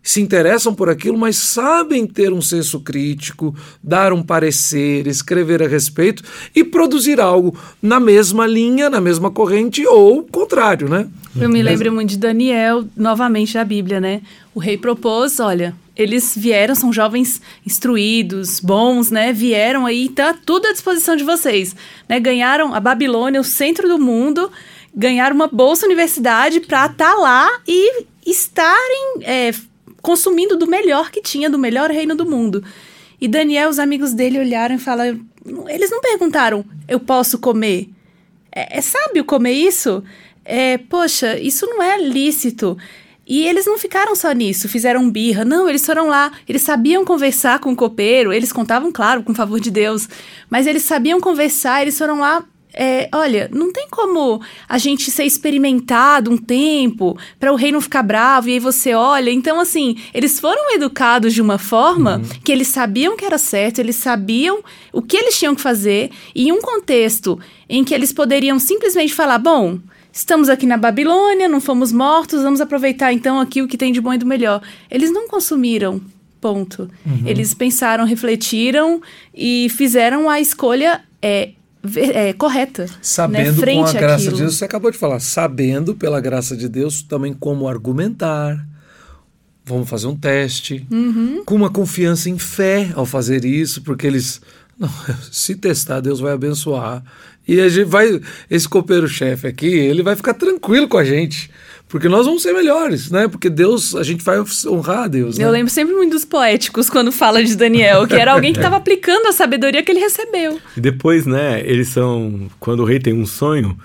se interessam por aquilo, mas sabem ter um senso crítico, dar um parecer, escrever a respeito e produzir algo na mesma linha, na mesma corrente ou contrário, né? Eu me lembro muito de Daniel, novamente da Bíblia, né? O rei propôs, olha, eles vieram, são jovens instruídos, bons, né? Vieram aí, tá tudo à disposição de vocês, né? Ganharam a Babilônia, o centro do mundo, ganharam uma bolsa universidade para estar tá lá e estarem é, consumindo do melhor que tinha, do melhor reino do mundo. E Daniel, os amigos dele olharam e falaram, eles não perguntaram, eu posso comer? É, é sábio comer isso? É, poxa, isso não é lícito. E eles não ficaram só nisso, fizeram birra. Não, eles foram lá, eles sabiam conversar com o copeiro, eles contavam, claro, com o favor de Deus, mas eles sabiam conversar, eles foram lá. É, olha, não tem como a gente ser experimentado um tempo para o rei não ficar bravo e aí você olha. Então, assim, eles foram educados de uma forma uhum. que eles sabiam que era certo, eles sabiam o que eles tinham que fazer, e em um contexto em que eles poderiam simplesmente falar: bom, Estamos aqui na Babilônia, não fomos mortos, vamos aproveitar então aqui o que tem de bom e do melhor. Eles não consumiram, ponto. Uhum. Eles pensaram, refletiram e fizeram a escolha é, é, correta. Né, sabendo né? com a graça àquilo. de Deus, você acabou de falar, sabendo pela graça de Deus também como argumentar. Vamos fazer um teste, uhum. com uma confiança em fé ao fazer isso, porque eles não, (laughs) se testar, Deus vai abençoar. E a gente vai, esse copeiro-chefe aqui, ele vai ficar tranquilo com a gente. Porque nós vamos ser melhores, né? Porque Deus, a gente vai honrar a Deus. Né? Eu lembro sempre muito dos poéticos quando fala de Daniel, que era alguém que estava (laughs) aplicando a sabedoria que ele recebeu. E depois, né, eles são. Quando o rei tem um sonho,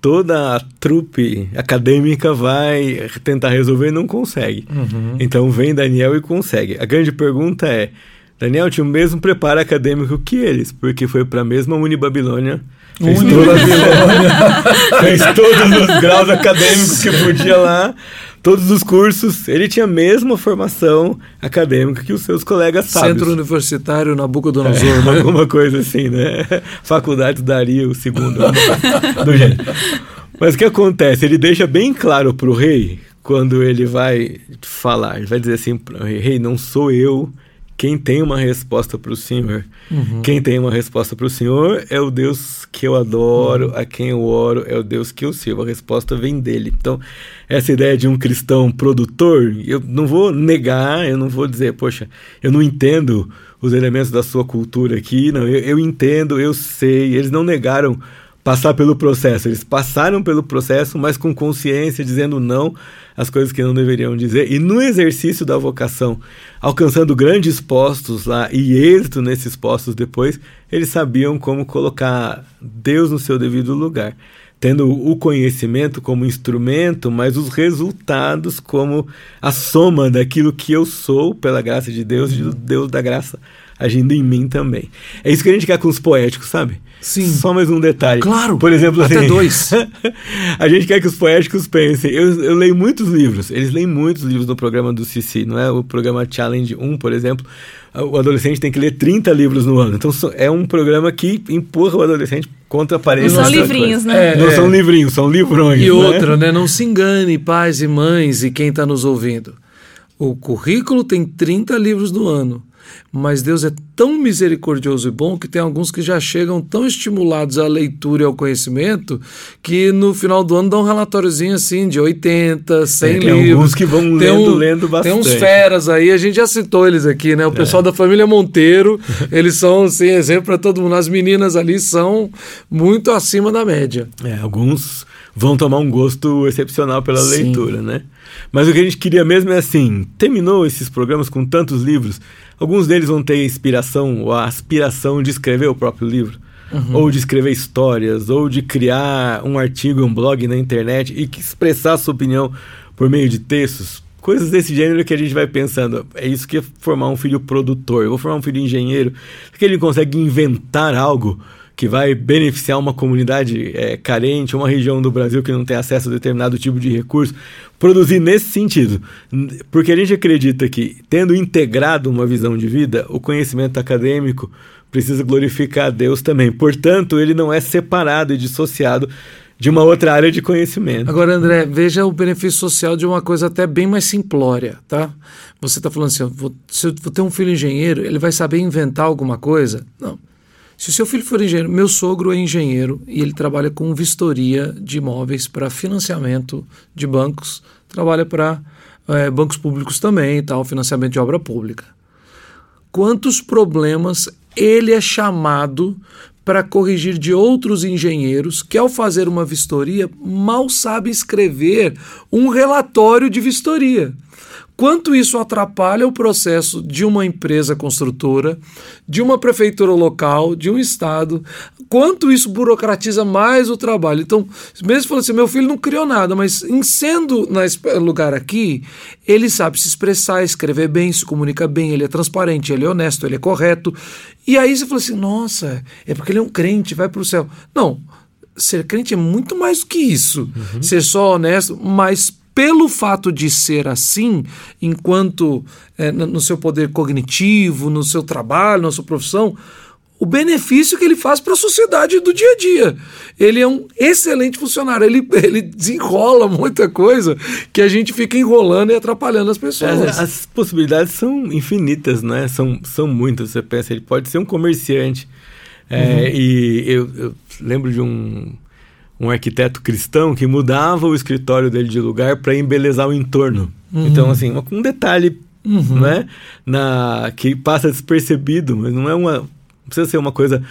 toda a trupe acadêmica vai tentar resolver e não consegue. Uhum. Então vem Daniel e consegue. A grande pergunta é: Daniel tinha o mesmo preparo acadêmico que eles, porque foi para a mesma Unibabilônia Fez, (laughs) fez todos os graus acadêmicos que podia lá, todos os cursos. Ele tinha a mesma formação acadêmica que os seus colegas sábios. Centro Universitário Nabucodonosor, é, né? Alguma coisa assim, né? Faculdade Dario segundo (laughs) do jeito. Mas o que acontece? Ele deixa bem claro para o rei, quando ele vai falar, ele vai dizer assim, rei, não sou eu quem tem uma resposta para o Senhor. Uhum. Quem tem uma resposta para o Senhor é o Deus que eu adoro, uhum. a quem eu oro, é o Deus que eu sirvo. A resposta vem dele. Então, essa ideia de um cristão produtor, eu não vou negar, eu não vou dizer, poxa, eu não entendo os elementos da sua cultura aqui. Não, eu, eu entendo, eu sei. Eles não negaram passar pelo processo. Eles passaram pelo processo, mas com consciência, dizendo não às coisas que não deveriam dizer. E no exercício da vocação, alcançando grandes postos lá e êxito nesses postos depois, eles sabiam como colocar Deus no seu devido lugar. Tendo o conhecimento como instrumento, mas os resultados como a soma daquilo que eu sou, pela graça de Deus, e do Deus da graça agindo em mim também. É isso que a gente quer com os poéticos, sabe? Sim. Só mais um detalhe. Claro. Por exemplo, até assim, dois. (laughs) a gente quer que os poéticos pensem. Eu, eu leio muitos livros. Eles leem muitos livros no programa do Cici, não é? O programa Challenge 1, por exemplo. O adolescente tem que ler 30 livros no ano. Então é um programa que empurra o adolescente contra a parede. Não são livrinhos, né? É, não é. são livrinhos, são livrões. E né? outra, né? Não se engane, pais e mães e quem está nos ouvindo. O currículo tem 30 livros no ano. Mas Deus é tão misericordioso e bom que tem alguns que já chegam tão estimulados à leitura e ao conhecimento que no final do ano dão um relatóriozinho assim de 80, 100 é, tem livros. Tem alguns que vão lendo, um, lendo bastante. Tem uns feras aí, a gente já citou eles aqui, né? O é. pessoal da família Monteiro, (laughs) eles são assim, exemplo para todo mundo. As meninas ali são muito acima da média. É, alguns vão tomar um gosto excepcional pela Sim. leitura, né? Mas o que a gente queria mesmo é assim, terminou esses programas com tantos livros, alguns deles vão ter inspiração ou a aspiração de escrever o próprio livro. Uhum. Ou de escrever histórias, ou de criar um artigo, um blog na internet e expressar sua opinião por meio de textos. Coisas desse gênero que a gente vai pensando. É isso que é formar um filho produtor. Eu vou formar um filho engenheiro. Que ele consegue inventar algo que vai beneficiar uma comunidade é, carente, uma região do Brasil que não tem acesso a determinado tipo de recurso, produzir nesse sentido. Porque a gente acredita que, tendo integrado uma visão de vida, o conhecimento acadêmico precisa glorificar a Deus também. Portanto, ele não é separado e dissociado de uma outra área de conhecimento. Agora, André, veja o benefício social de uma coisa até bem mais simplória, tá? Você está falando assim, vou, se eu vou ter um filho engenheiro, ele vai saber inventar alguma coisa? Não. Se o seu filho for engenheiro, meu sogro é engenheiro e ele trabalha com vistoria de imóveis para financiamento de bancos, trabalha para é, bancos públicos também, tal, financiamento de obra pública. Quantos problemas ele é chamado para corrigir de outros engenheiros que, ao fazer uma vistoria, mal sabem escrever um relatório de vistoria. Quanto isso atrapalha o processo de uma empresa construtora, de uma prefeitura local, de um estado, quanto isso burocratiza mais o trabalho. Então, mesmo falando assim, meu filho não criou nada, mas em sendo nesse lugar aqui, ele sabe se expressar, escrever bem, se comunica bem, ele é transparente, ele é honesto, ele é correto. E aí você fala assim, nossa, é porque ele é um crente, vai para o céu. Não, ser crente é muito mais do que isso. Uhum. Ser só honesto, mas pelo fato de ser assim, enquanto é, no seu poder cognitivo, no seu trabalho, na sua profissão, o benefício que ele faz para a sociedade do dia a dia. Ele é um excelente funcionário, ele, (laughs) ele desenrola muita coisa que a gente fica enrolando e atrapalhando as pessoas. As, as possibilidades são infinitas, né? São, são muitas. Você pensa, ele pode ser um comerciante. É, uhum. e eu, eu lembro de um um arquiteto cristão que mudava o escritório dele de lugar para embelezar o entorno. Uhum. Então, assim, um detalhe uhum. né, na, que passa despercebido, mas não é uma. Não precisa ser uma coisa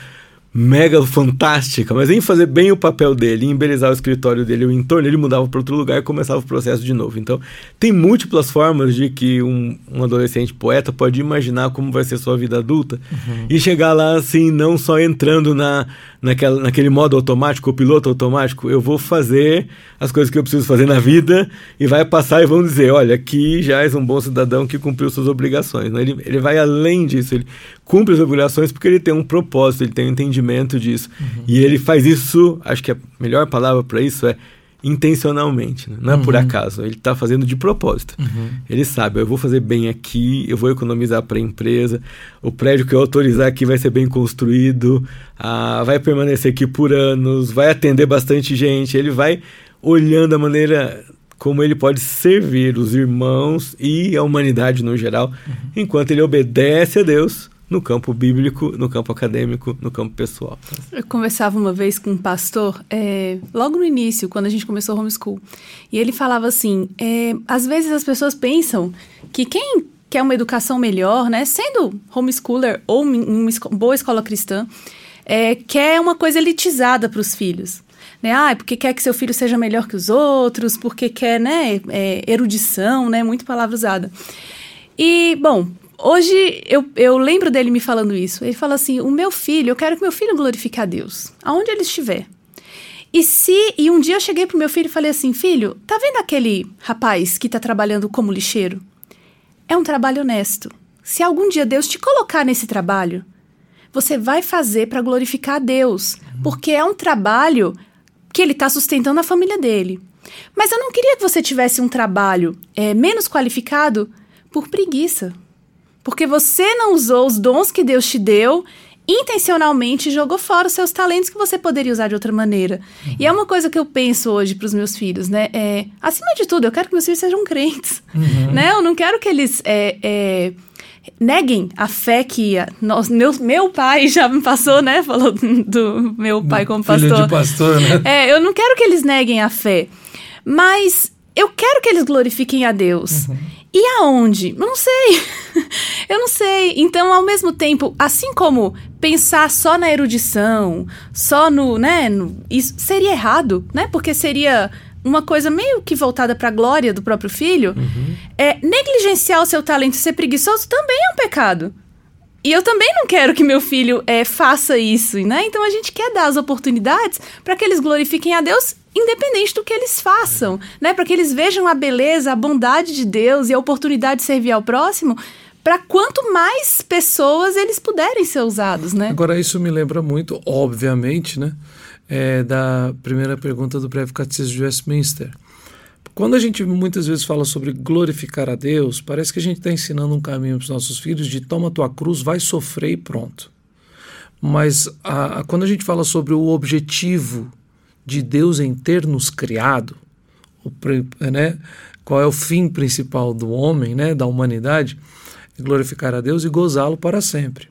mega fantástica, mas em fazer bem o papel dele, em embelezar o escritório dele, o entorno, ele mudava para outro lugar e começava o processo de novo. Então, tem múltiplas formas de que um, um adolescente poeta pode imaginar como vai ser sua vida adulta uhum. e chegar lá assim, não só entrando na, naquela, naquele modo automático, o piloto automático, eu vou fazer as coisas que eu preciso fazer na vida e vai passar e vão dizer, olha, aqui já és um bom cidadão que cumpriu suas obrigações. Ele, ele vai além disso, ele cumpre as obrigações porque ele tem um propósito, ele tem um entendimento disso. Uhum. E ele faz isso, acho que a melhor palavra para isso é intencionalmente, né? não é uhum. por acaso. Ele está fazendo de propósito. Uhum. Ele sabe, eu vou fazer bem aqui, eu vou economizar para a empresa, o prédio que eu autorizar aqui vai ser bem construído, ah, vai permanecer aqui por anos, vai atender bastante gente. Ele vai olhando a maneira como ele pode servir os irmãos e a humanidade no geral, uhum. enquanto ele obedece a Deus no campo bíblico, no campo acadêmico, no campo pessoal. Eu conversava uma vez com um pastor, é, logo no início, quando a gente começou homeschool, e ele falava assim: é, às vezes as pessoas pensam que quem quer uma educação melhor, né, sendo homeschooler ou uma boa escola cristã, é, quer uma coisa elitizada para os filhos. Né? Ah, porque quer que seu filho seja melhor que os outros, porque quer né, é, erudição, né, muito palavra usada. E, bom, Hoje eu, eu lembro dele me falando isso. Ele fala assim: o meu filho, eu quero que meu filho glorifique a Deus, aonde ele estiver. E se. E um dia eu cheguei pro meu filho e falei assim: filho, tá vendo aquele rapaz que tá trabalhando como lixeiro? É um trabalho honesto. Se algum dia Deus te colocar nesse trabalho, você vai fazer para glorificar a Deus, porque é um trabalho que ele está sustentando a família dele. Mas eu não queria que você tivesse um trabalho é, menos qualificado por preguiça, porque você não usou os dons que Deus te deu intencionalmente jogou fora os seus talentos que você poderia usar de outra maneira. Uhum. E é uma coisa que eu penso hoje para os meus filhos, né? É, acima de tudo, eu quero que meus filhos sejam crentes, uhum. né? Eu não quero que eles é, é, neguem a fé que a, nós, meu, meu pai já me passou, né? Falou do meu pai como pastor. Filho de pastor, né? É, eu não quero que eles neguem a fé, mas eu quero que eles glorifiquem a Deus. Uhum. E aonde? Eu não sei. (laughs) eu não sei. Então, ao mesmo tempo, assim como pensar só na erudição, só no, né, no, isso seria errado, né? Porque seria uma coisa meio que voltada para a glória do próprio filho. Uhum. É negligenciar o seu talento e ser preguiçoso também é um pecado. E eu também não quero que meu filho é, faça isso, né? Então a gente quer dar as oportunidades para que eles glorifiquem a Deus independente do que eles façam, né? Para que eles vejam a beleza, a bondade de Deus e a oportunidade de servir ao próximo, para quanto mais pessoas eles puderem ser usados, né? Agora isso me lembra muito, obviamente, né, é, da primeira pergunta do breve catecismo de Westminster. Quando a gente muitas vezes fala sobre glorificar a Deus, parece que a gente está ensinando um caminho para os nossos filhos de toma tua cruz, vai sofrer e pronto. Mas a, a, quando a gente fala sobre o objetivo de Deus em ter nos criado, o, né, qual é o fim principal do homem, né, da humanidade, é glorificar a Deus e gozá-lo para sempre.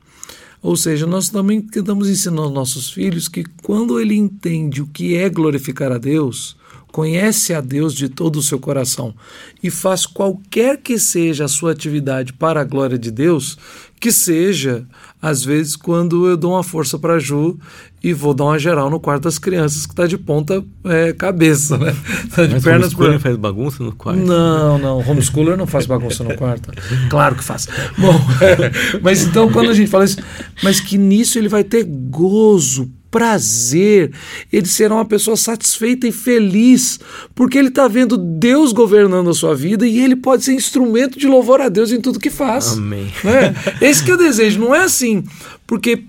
Ou seja, nós também estamos ensinando aos nossos filhos que quando ele entende o que é glorificar a Deus, conhece a Deus de todo o seu coração e faz qualquer que seja a sua atividade para a glória de Deus, que seja, às vezes, quando eu dou uma força para Ju e vou dar uma geral no quarto das crianças, que está de ponta é, cabeça, né? (laughs) Tá de Mas pernas homeschooler faz bagunça no quarto? Não, não. Homeschooler não faz bagunça no quarto. (laughs) Claro que faz. Bom, é, (laughs) mas então quando a gente fala isso, mas que nisso ele vai ter gozo, prazer, ele será uma pessoa satisfeita e feliz, porque ele está vendo Deus governando a sua vida e ele pode ser instrumento de louvor a Deus em tudo que faz. Amém. Né? Esse que é o desejo, não é assim, porque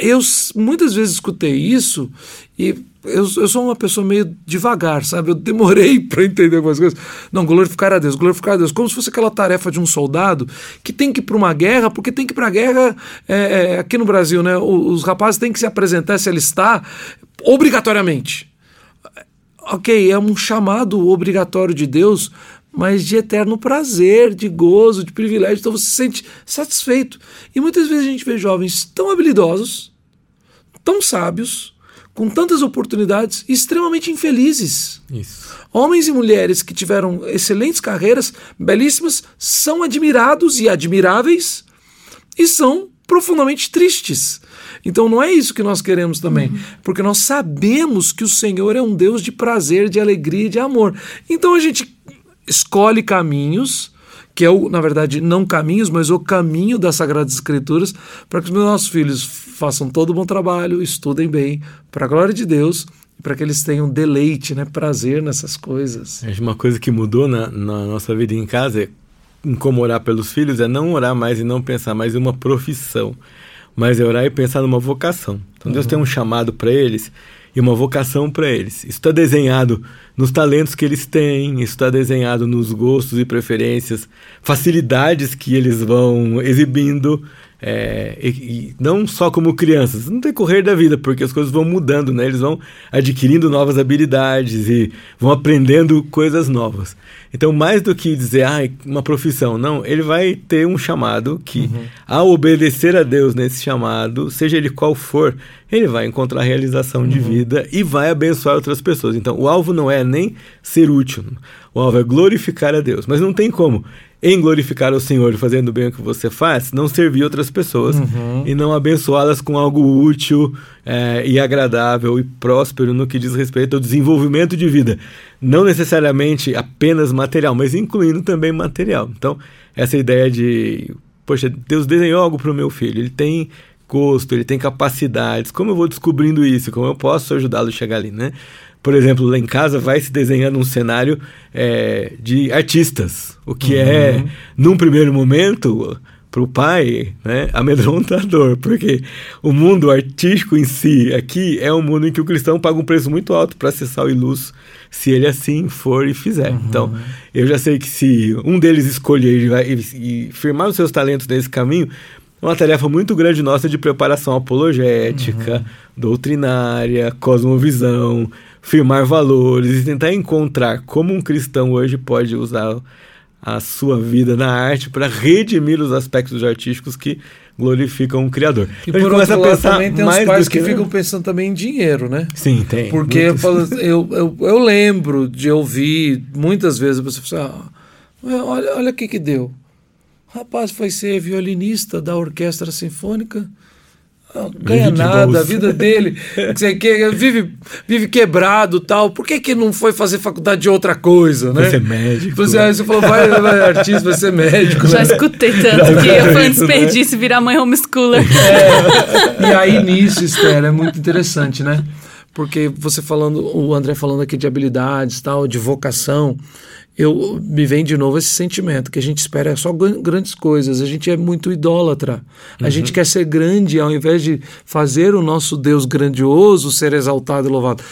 eu muitas vezes escutei isso e eu, eu sou uma pessoa meio devagar, sabe? Eu demorei (laughs) para entender algumas coisas. Não, glorificar a Deus, glorificar a Deus, como se fosse aquela tarefa de um soldado que tem que ir para uma guerra, porque tem que ir para a guerra é, é, aqui no Brasil, né? Os, os rapazes têm que se apresentar, se alistar, obrigatoriamente. Ok, é um chamado obrigatório de Deus, mas de eterno prazer, de gozo, de privilégio. Então você se sente satisfeito. E muitas vezes a gente vê jovens tão habilidosos, tão sábios, com tantas oportunidades, extremamente infelizes. Isso. Homens e mulheres que tiveram excelentes carreiras, belíssimas, são admirados e admiráveis e são profundamente tristes. Então não é isso que nós queremos também, uhum. porque nós sabemos que o Senhor é um Deus de prazer, de alegria e de amor. Então a gente escolhe caminhos, que é, o, na verdade, não caminhos, mas o caminho das Sagradas Escrituras, para que os nossos filhos façam todo o bom trabalho, estudem bem, para a glória de Deus para que eles tenham deleite, né, prazer nessas coisas. Uma coisa que mudou na, na nossa vida em casa, é, em como orar pelos filhos, é não orar mais e não pensar mais em uma profissão, mas é orar e pensar numa vocação. Então Deus uhum. tem um chamado para eles e uma vocação para eles. Isso está desenhado nos talentos que eles têm, isso está desenhado nos gostos e preferências, facilidades que eles vão exibindo, é, e, e, não só como crianças, no decorrer da vida, porque as coisas vão mudando, né? Eles vão adquirindo novas habilidades e vão aprendendo coisas novas. Então, mais do que dizer, ah, uma profissão, não, ele vai ter um chamado que, uhum. ao obedecer a Deus nesse chamado, seja ele qual for, ele vai encontrar realização uhum. de vida e vai abençoar outras pessoas. Então, o alvo não é nem ser útil, o alvo é glorificar a Deus. Mas não tem como em glorificar o Senhor, fazendo bem o que você faz, não servir outras pessoas uhum. e não abençoá-las com algo útil é, e agradável e próspero no que diz respeito ao desenvolvimento de vida. Não necessariamente apenas material, mas incluindo também material. Então, essa ideia de, poxa, Deus desenhou algo para o meu filho, ele tem gosto, ele tem capacidades, como eu vou descobrindo isso? Como eu posso ajudá-lo a chegar ali, né? Por exemplo, lá em casa vai se desenhando um cenário é, de artistas, o que é, uhum. é, num primeiro momento, para o pai, né, amedrontador, porque o mundo artístico em si aqui é um mundo em que o cristão paga um preço muito alto para acessar o iluso, se ele assim for e fizer. Uhum. Então, eu já sei que se um deles escolher e, e, e firmar os seus talentos nesse caminho, é uma tarefa muito grande nossa de preparação apologética, uhum. doutrinária, cosmovisão, firmar valores e tentar encontrar como um cristão hoje pode usar a sua vida na arte para redimir os aspectos artísticos que glorificam o Criador. E então, por outro lado, também tem os pais que, que, ficam (laughs) pensando também em dinheiro, né? Sim, tem. Porque eu, eu, eu, eu, lembro de ouvir muitas vezes você falar, ah, olha, olha o que que deu. O rapaz foi ser violinista da orquestra sinfônica, não ganha nada, a vida dele (laughs) que, vive, vive quebrado tal. Por que, que não foi fazer faculdade de outra coisa, né? Vai ser médico. Você, aí você falou, vai, vai artista, vai ser médico. Já né? escutei (laughs) tanto Já que eu falei desperdício né? virar mãe homeschooler. É, e aí nisso, Esther, é muito interessante, né? Porque você falando, o André falando aqui de habilidades, tal, de vocação eu me vem de novo esse sentimento que a gente espera só grandes coisas, a gente é muito idólatra. A uhum. gente quer ser grande ao invés de fazer o nosso Deus grandioso ser exaltado e louvado.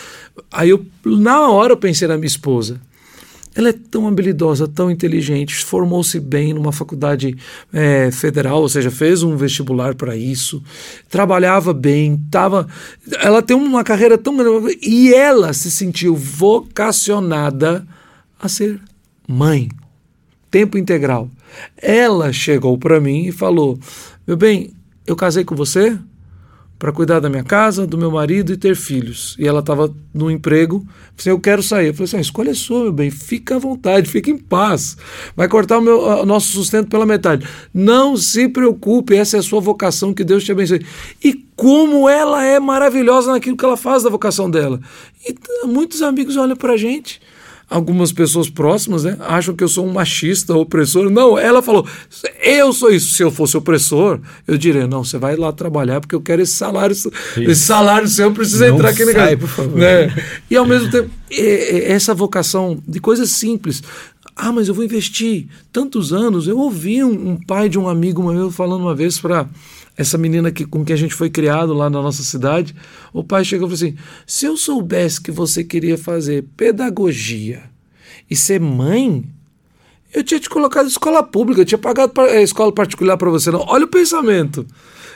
Aí eu na hora eu pensei na minha esposa. ela é tão habilidosa, tão inteligente, formou-se bem numa faculdade é, federal, ou seja, fez um vestibular para isso, trabalhava bem, tava, ela tem uma carreira tão grande e ela se sentiu vocacionada a ser mãe, tempo integral. Ela chegou para mim e falou: Meu bem, eu casei com você para cuidar da minha casa, do meu marido e ter filhos. E ela estava no emprego, assim, eu quero sair. Eu falei assim, a escolha é sua, meu bem, fica à vontade, fica em paz. Vai cortar o, meu, o nosso sustento pela metade. Não se preocupe, essa é a sua vocação, que Deus te abençoe. E como ela é maravilhosa naquilo que ela faz da vocação dela. E muitos amigos olham para a gente algumas pessoas próximas né, acham que eu sou um machista, opressor. Não, ela falou, eu sou isso. Se eu fosse opressor, eu diria, não, você vai lá trabalhar porque eu quero esse salário. Isso. Esse salário seu precisa não entrar aqui sai, por favor. Né? E ao mesmo tempo, essa vocação de coisas simples. Ah, mas eu vou investir tantos anos. Eu ouvi um, um pai de um amigo meu falando uma vez para essa menina que, com quem a gente foi criado lá na nossa cidade, o pai chegou e falou assim: se eu soubesse que você queria fazer pedagogia e ser mãe, eu tinha te colocado em escola pública, eu tinha pagado pra, é, escola particular para você. Não, olha o pensamento.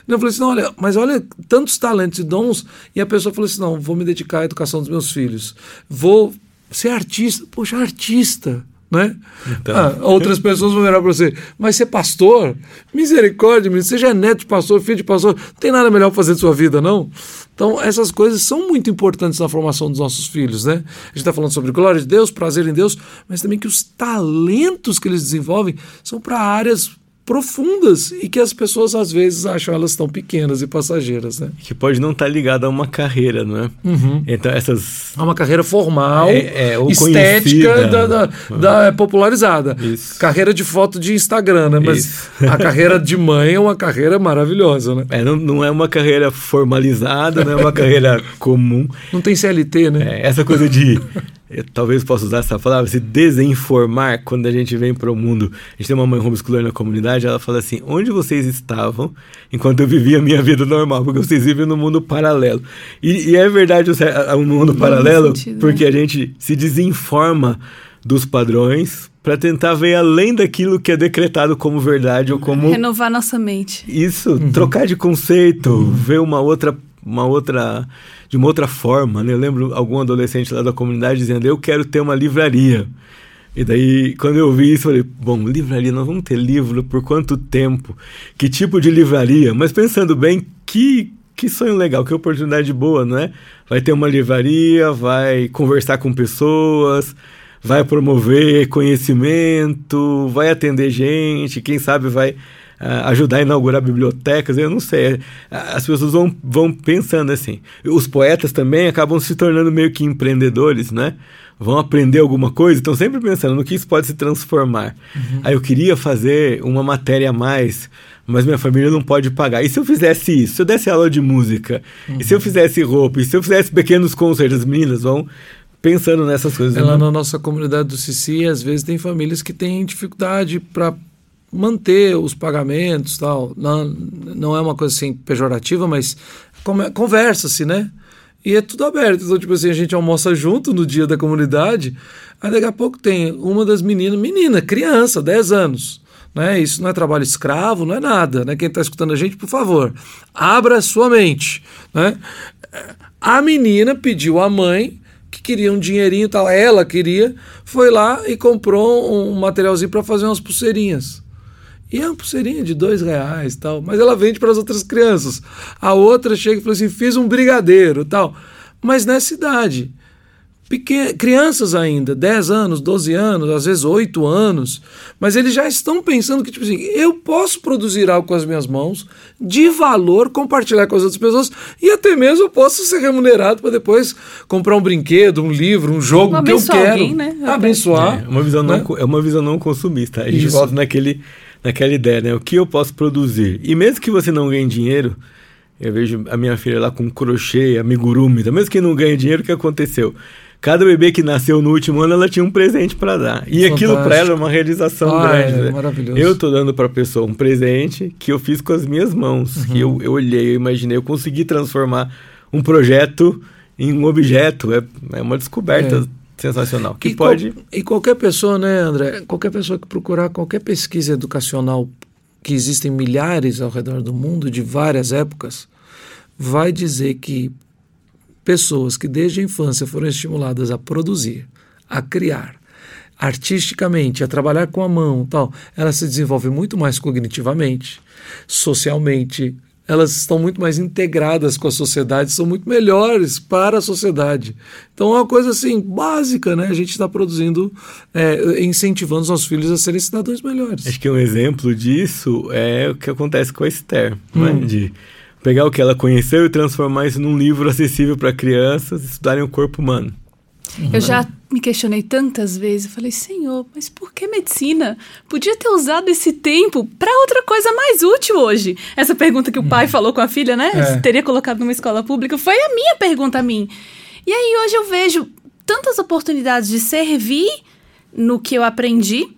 Eu falei assim: não, olha, mas olha tantos talentos e dons. E a pessoa falou assim: não, vou me dedicar à educação dos meus filhos. Vou ser artista. Poxa, artista. Né? Então. Ah, outras pessoas vão virar para você, mas ser pastor, misericórdia, seja neto de pastor, filho de pastor, não tem nada melhor para fazer de sua vida, não? Então, essas coisas são muito importantes na formação dos nossos filhos, né? A gente está falando sobre glória de Deus, prazer em Deus, mas também que os talentos que eles desenvolvem são para áreas profundas e que as pessoas às vezes acham elas tão pequenas e passageiras, né? Que pode não estar tá ligada a uma carreira, não é? Uhum. Então essas a uma carreira formal, é, é, estética da, da, uhum. da, popularizada, Isso. carreira de foto de Instagram, né? Mas Isso. a carreira de mãe é uma carreira maravilhosa, né? É, não, não é uma carreira formalizada, não é uma carreira comum. Não tem CLT, né? É, essa coisa de eu, talvez possa usar essa palavra, se desinformar quando a gente vem para o mundo. A gente tem uma mãe homeschooler na comunidade, ela fala assim: onde vocês estavam enquanto eu vivia a minha vida normal? Porque vocês vivem no mundo paralelo. E, e é verdade o um mundo paralelo, sentido, porque né? a gente se desinforma dos padrões para tentar ver além daquilo que é decretado como verdade ou como renovar nossa mente. Isso, uhum. trocar de conceito, uhum. ver uma outra uma outra de uma outra forma. Né? Eu lembro algum adolescente lá da comunidade dizendo: Eu quero ter uma livraria. E daí, quando eu vi isso, eu falei: Bom, livraria, nós vamos ter livro por quanto tempo? Que tipo de livraria? Mas pensando bem, que, que sonho legal, que oportunidade boa, não é? Vai ter uma livraria, vai conversar com pessoas, vai promover conhecimento, vai atender gente, quem sabe vai ajudar a inaugurar bibliotecas, eu não sei. As pessoas vão, vão pensando assim. Os poetas também acabam se tornando meio que empreendedores, né? Vão aprender alguma coisa, estão sempre pensando no que isso pode se transformar. Uhum. Aí eu queria fazer uma matéria a mais, mas minha família não pode pagar. E se eu fizesse isso? Se eu desse aula de música? Uhum. E se eu fizesse roupa? E se eu fizesse pequenos concertos? As meninas vão pensando nessas coisas. Lá né? na nossa comunidade do Cici, às vezes tem famílias que têm dificuldade para manter os pagamentos tal. Não, não é uma coisa assim pejorativa, mas conversa-se, né? E é tudo aberto. Então, tipo assim, a gente almoça junto no dia da comunidade. Aí daqui a pouco tem uma das meninas, menina, criança, 10 anos. Né? Isso não é trabalho escravo, não é nada. Né? Quem está escutando a gente, por favor, abra sua mente. Né? A menina pediu à mãe que queria um dinheirinho tal, ela queria, foi lá e comprou um materialzinho para fazer umas pulseirinhas. E é uma pulseirinha de dois reais tal. Mas ela vende para as outras crianças. A outra chega e fala assim: fiz um brigadeiro tal. Mas nessa idade. Pequen crianças ainda, 10 anos, 12 anos, às vezes 8 anos, mas eles já estão pensando que, tipo assim, eu posso produzir algo com as minhas mãos, de valor, compartilhar com as outras pessoas, e até mesmo eu posso ser remunerado para depois comprar um brinquedo, um livro, um jogo que eu quero. Alguém, né? Abençoar. É uma visão, né? não, é uma visão não consumista. A gente Isso. volta naquele naquela ideia, né? O que eu posso produzir? E mesmo que você não ganhe dinheiro, eu vejo a minha filha lá com crochê, amigurumi, mesmo que não ganhe dinheiro, o que aconteceu? Cada bebê que nasceu no último ano, ela tinha um presente para dar. E Fantástico. aquilo para ela é uma realização ah, grande. É, né? maravilhoso. Eu tô dando para a pessoa um presente que eu fiz com as minhas mãos, uhum. que eu, eu olhei, eu imaginei, eu consegui transformar um projeto em um objeto. É, é uma descoberta. Sensacional. Que e pode. Qual, e qualquer pessoa, né, André? Qualquer pessoa que procurar qualquer pesquisa educacional, que existem milhares ao redor do mundo, de várias épocas, vai dizer que pessoas que desde a infância foram estimuladas a produzir, a criar, artisticamente, a trabalhar com a mão, tal, elas se desenvolvem muito mais cognitivamente, socialmente, elas estão muito mais integradas com a sociedade, são muito melhores para a sociedade. Então é uma coisa assim básica, né? A gente está produzindo, é, incentivando os nossos filhos a serem cidadãos melhores. Acho que um exemplo disso é o que acontece com a Esther, hum. né? De pegar o que ela conheceu e transformar isso num livro acessível para crianças estudarem o corpo humano. Eu já me questionei tantas vezes. Eu falei, Senhor, mas por que medicina? Podia ter usado esse tempo para outra coisa mais útil hoje. Essa pergunta que o pai uhum. falou com a filha, né? É. Teria colocado numa escola pública. Foi a minha pergunta a mim. E aí hoje eu vejo tantas oportunidades de servir no que eu aprendi,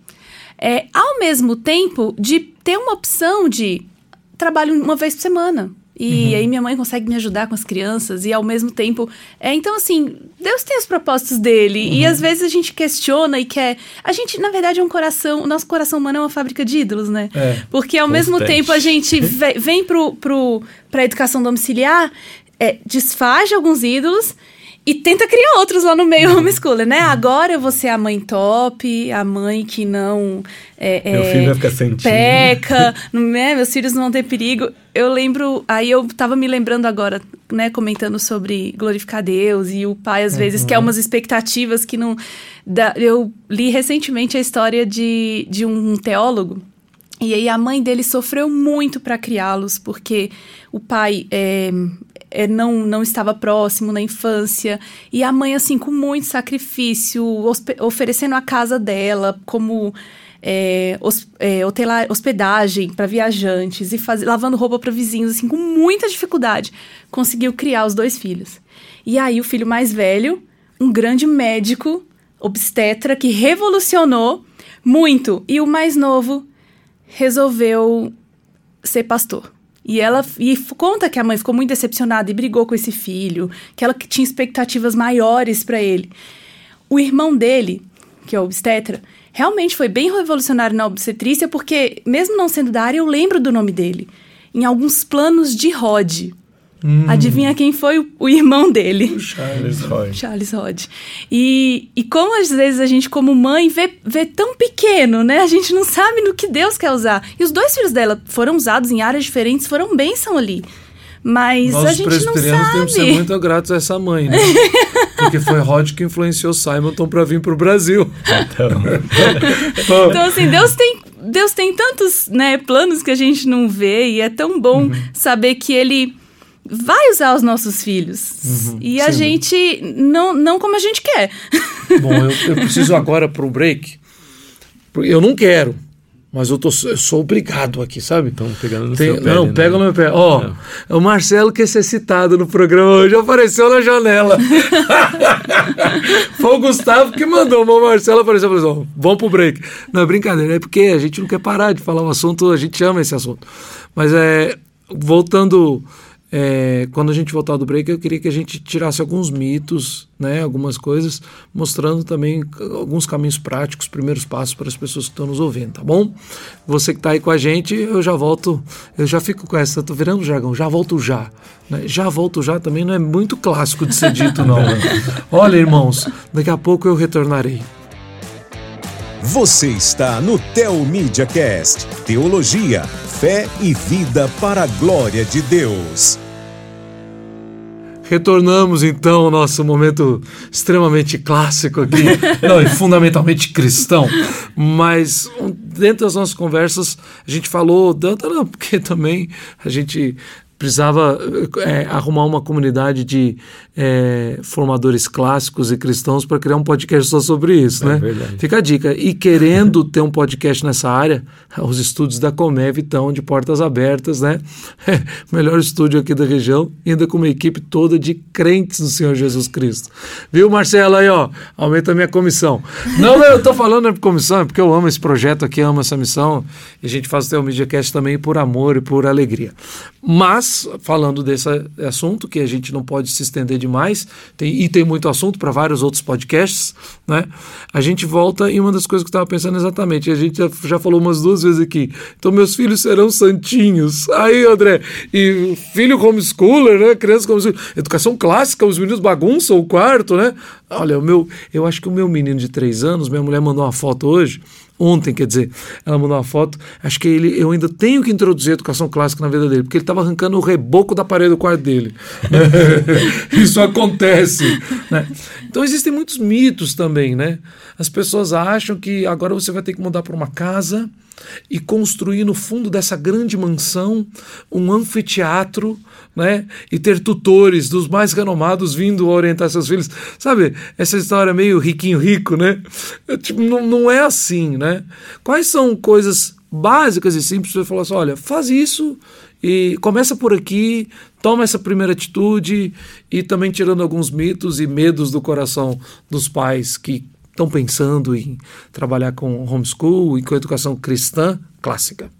é, ao mesmo tempo de ter uma opção de trabalho uma vez por semana. E uhum. aí minha mãe consegue me ajudar com as crianças e ao mesmo tempo. É, então, assim, Deus tem os propósitos dele. Uhum. E às vezes a gente questiona e quer. A gente, na verdade, é um coração. O nosso coração humano é uma fábrica de ídolos, né? É, Porque ao constante. mesmo tempo a gente (laughs) vem pro, pro, pra educação domiciliar, é, desfaz alguns ídolos e tenta criar outros lá no meio uhum. homeschooler, né? Agora eu vou ser a mãe top, a mãe que não. É, Meu filho vai ficar sentindo. Peca, (laughs) né? meus filhos não vão ter perigo. Eu lembro. Aí eu tava me lembrando agora, né? Comentando sobre glorificar Deus e o pai, às vezes, uhum. quer umas expectativas que não. Da, eu li recentemente a história de, de um teólogo. E aí a mãe dele sofreu muito para criá-los, porque o pai é, é, não, não estava próximo na infância. E a mãe, assim, com muito sacrifício, oferecendo a casa dela como é, os, é, hospedagem para viajantes e faz, lavando roupa para vizinhos, assim, com muita dificuldade, conseguiu criar os dois filhos. E aí o filho mais velho, um grande médico, obstetra, que revolucionou muito. E o mais novo resolveu ser pastor. E ela e conta que a mãe ficou muito decepcionada e brigou com esse filho, que ela tinha expectativas maiores para ele. O irmão dele, que é o obstetra, realmente foi bem revolucionário na obstetrícia, porque, mesmo não sendo da área, eu lembro do nome dele. Em alguns planos de Rod. Hum. Adivinha quem foi o, o, irmão dele? O Charles Rod. Charles Rod. E, e como às vezes a gente, como mãe, vê, vê tão pequeno, né? A gente não sabe no que Deus quer usar. E os dois filhos dela foram usados em áreas diferentes, foram bênção ali. Mas Nós, a gente não sabe. Nós temos que ser muito gratos a essa mãe, né? (laughs) Porque foi Rod que influenciou Simonton para vir para o Brasil. Então. (laughs) então, assim, Deus tem, Deus tem tantos né, planos que a gente não vê e é tão bom uhum. saber que Ele vai usar os nossos filhos. Uhum, e a gente não, não como a gente quer. (laughs) Bom, eu, eu preciso agora para o break. Eu não quero, mas eu, tô, eu sou obrigado aqui, sabe? Estão pegando no Tem, seu pé. Não, né? pega no meu pé. Ó, oh, o Marcelo quer ser citado no programa hoje, apareceu na janela. (laughs) Foi o Gustavo que mandou, o Marcelo apareceu e falou: vamos pro break. Não, é brincadeira, é porque a gente não quer parar de falar o assunto, a gente ama esse assunto. Mas é, voltando é, quando a gente voltar do break, eu queria que a gente tirasse alguns mitos, né, algumas coisas, mostrando também alguns caminhos práticos, primeiros passos para as pessoas que estão nos ouvindo, tá bom? Você que está aí com a gente, eu já volto, eu já fico com essa, tô virando jargão, já volto já. Né? Já volto já também não é muito clássico de ser dito, não. Né? (laughs) Olha, irmãos, daqui a pouco eu retornarei. Você está no Tel Media Cast, Teologia fé e vida para a glória de Deus. Retornamos então ao nosso momento extremamente clássico aqui, (laughs) não, e fundamentalmente cristão, mas dentro das nossas conversas a gente falou, porque também a gente precisava é, arrumar uma comunidade de é, formadores clássicos e cristãos para criar um podcast só sobre isso, é né? Verdade. Fica a dica. E querendo ter um podcast nessa área, os estúdios da Comev estão de portas abertas, né? (laughs) melhor estúdio aqui da região, ainda com uma equipe toda de crentes no Senhor Jesus Cristo. Viu, Marcelo? Aí, ó, aumenta a minha comissão. Não, eu tô falando é por comissão, é porque eu amo esse projeto aqui, amo essa missão, e a gente faz o Teu Media Cast também por amor e por alegria. Mas Mas, falando desse assunto, que a gente não pode se estender demais, tem, e tem muito assunto para vários outros podcasts, né? A gente volta em uma das coisas que eu estava pensando exatamente. A gente já, já, falou umas duas vezes aqui. Então, meus filhos serão santinhos. Aí, André, e filho homeschooler, né? Criança homeschooler. Educação clássica, os meninos bagunçam o quarto, né? Olha, o meu, eu acho que o meu menino de três anos, minha mulher mandou uma foto hoje, ontem, quer dizer, ela mandou uma foto. Acho que ele, eu ainda tenho que introduzir a educação clássica na vida dele, porque ele estava arrancando o reboco da parede do quarto dele. (laughs) (laughs) Isso acontece. Né? Então existem muitos mitos também, né? As pessoas acham que agora você vai ter que mudar para uma casa e construir no fundo dessa grande mansão um anfiteatro, né? E ter tutores dos mais renomados vindo orientar seus filhos. Sabe, essa história meio riquinho rico, né? Tipo, não, não é assim, né? Quais são coisas básicas e simples para você falar assim, olha, faz isso e começa por aqui, toma essa primeira atitude e também tirando alguns mitos e medos do coração dos pais que estão pensando em trabalhar com homeschool e com educação cristã clássica?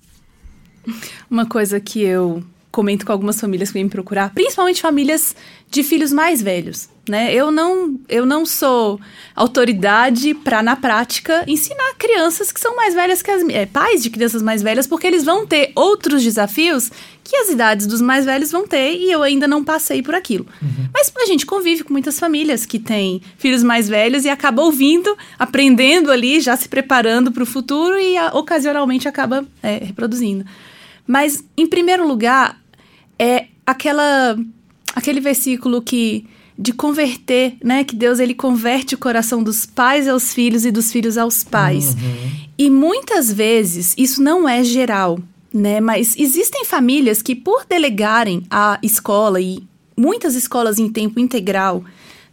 Uma coisa que eu comento com algumas famílias que vêm me procurar, principalmente famílias de filhos mais velhos, né? Eu não, eu não sou autoridade para na prática ensinar crianças que são mais velhas que as é, pais de crianças mais velhas, porque eles vão ter outros desafios que as idades dos mais velhos vão ter e eu ainda não passei por aquilo. Uhum. Mas a gente convive com muitas famílias que têm filhos mais velhos e acaba ouvindo, aprendendo ali, já se preparando para o futuro e a, ocasionalmente acaba é, reproduzindo. Mas, em primeiro lugar, é aquela aquele versículo que de converter, né, que Deus ele converte o coração dos pais aos filhos e dos filhos aos pais. Uhum. E muitas vezes isso não é geral, né? Mas existem famílias que por delegarem a escola e muitas escolas em tempo integral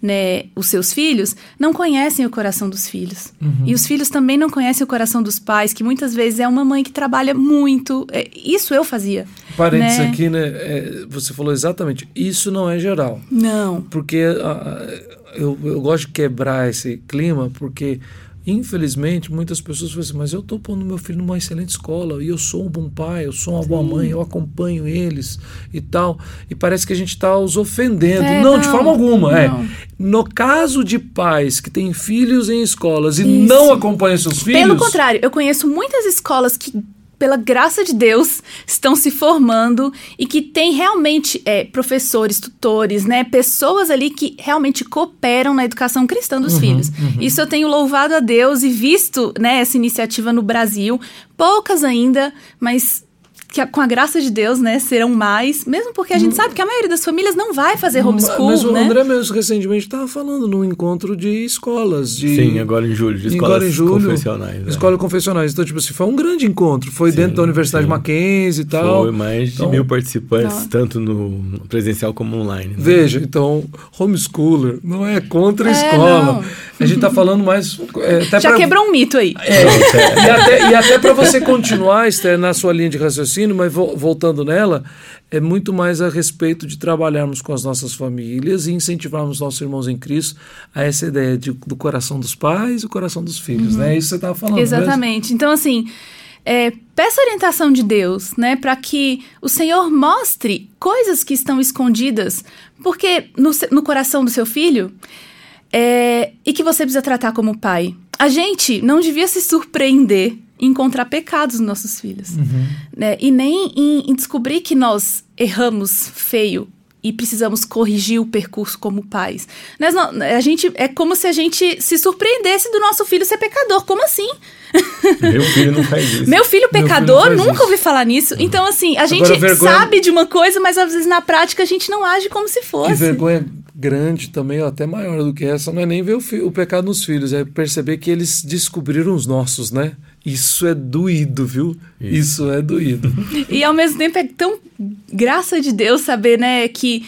né, os seus filhos, não conhecem o coração dos filhos. Uhum. E os filhos também não conhecem o coração dos pais, que muitas vezes é uma mãe que trabalha muito. É, isso eu fazia. Parênteses né? aqui, né? É, você falou exatamente, isso não é geral. Não. Porque uh, eu, eu gosto de quebrar esse clima, porque Infelizmente, muitas pessoas falam assim, mas eu estou pondo meu filho numa excelente escola e eu sou um bom pai, eu sou uma Sim. boa mãe, eu acompanho eles e tal. E parece que a gente está os ofendendo. É, não, não, de forma alguma. É. No caso de pais que têm filhos em escolas e Isso. não acompanham seus filhos. Pelo contrário, eu conheço muitas escolas que pela graça de Deus, estão se formando e que tem realmente é, professores, tutores, né, pessoas ali que realmente cooperam na educação cristã dos uhum, filhos. Uhum. Isso eu tenho louvado a Deus e visto né, essa iniciativa no Brasil. Poucas ainda, mas que com a graça de Deus, né, serão mais, mesmo porque a gente hum. sabe que a maioria das famílias não vai fazer homeschool, Mas o né? André mesmo recentemente estava falando num encontro de escolas. De, Sim, agora em julho, de escolas agora em julho, confessionais. É. Escolas confessionais. Então, tipo assim, foi um grande encontro. Foi sim, dentro da Universidade sim. Mackenzie e tal. Foi mais então, de mil participantes, não. tanto no presencial como online. Né? Veja, então, homeschooler não é contra a é, escola. Não. A gente está falando mais... É, Já pra, quebrou um mito aí. É, e até, até para você continuar, Esther, na sua linha de raciocínio, mas voltando nela, é muito mais a respeito de trabalharmos com as nossas famílias e incentivarmos nossos irmãos em Cristo a essa ideia de, do coração dos pais e o coração dos filhos, uhum. né? É isso que você estava falando. Exatamente. Então, assim. É, peça orientação de Deus, né, para que o Senhor mostre coisas que estão escondidas, porque no, no coração do seu filho, é, e que você precisa tratar como pai. A gente não devia se surpreender encontrar pecados nos nossos filhos. Uhum. Né? E nem em, em, descobrir que nós erramos feio e precisamos corrigir o percurso como pais. Nós não, a gente, é como se a gente se surpreendesse do nosso filho ser pecador. Como assim? Meu filho não faz isso. Meu filho pecador? Filho nunca isso. ouvi falar nisso. Uhum. Então, assim, a Agora, gente vergonha... sabe de uma coisa, mas às vezes na prática a gente não age como se fosse. Que vergonha grande também, até maior do que essa, não é nem ver o, o pecado nos filhos, é perceber que eles descobriram os nossos, né? Isso é doído, viu? Isso, Isso é doído. (laughs) e ao mesmo tempo é tão graça de Deus saber, né, que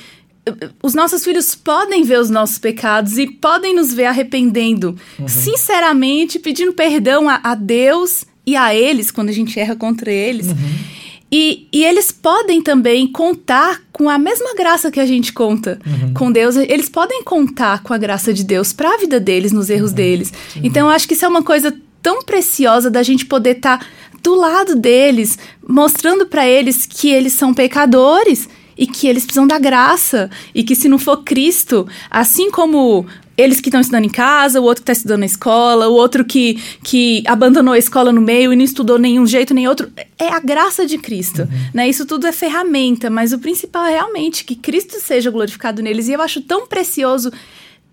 uh, os nossos filhos podem ver os nossos pecados e podem nos ver arrependendo, uhum. sinceramente, pedindo perdão a, a, Deus e a eles quando a gente erra contra eles. Uhum. E, e, eles podem também contar com a mesma graça que a gente conta uhum. com Deus. Eles podem contar com a graça de Deus para a vida deles, nos erros uhum. deles. Então, eu acho que isso é uma coisa tão preciosa da gente poder estar tá do lado deles, mostrando para eles que eles são pecadores e que eles precisam da graça e que se não for Cristo, assim como eles que estão estudando em casa, o outro que está estudando na escola, o outro que, que abandonou a escola no meio e não estudou nenhum jeito nem outro. É a graça de Cristo. Uhum. Né? Isso tudo é ferramenta, mas o principal é realmente que Cristo seja glorificado neles. E eu acho tão precioso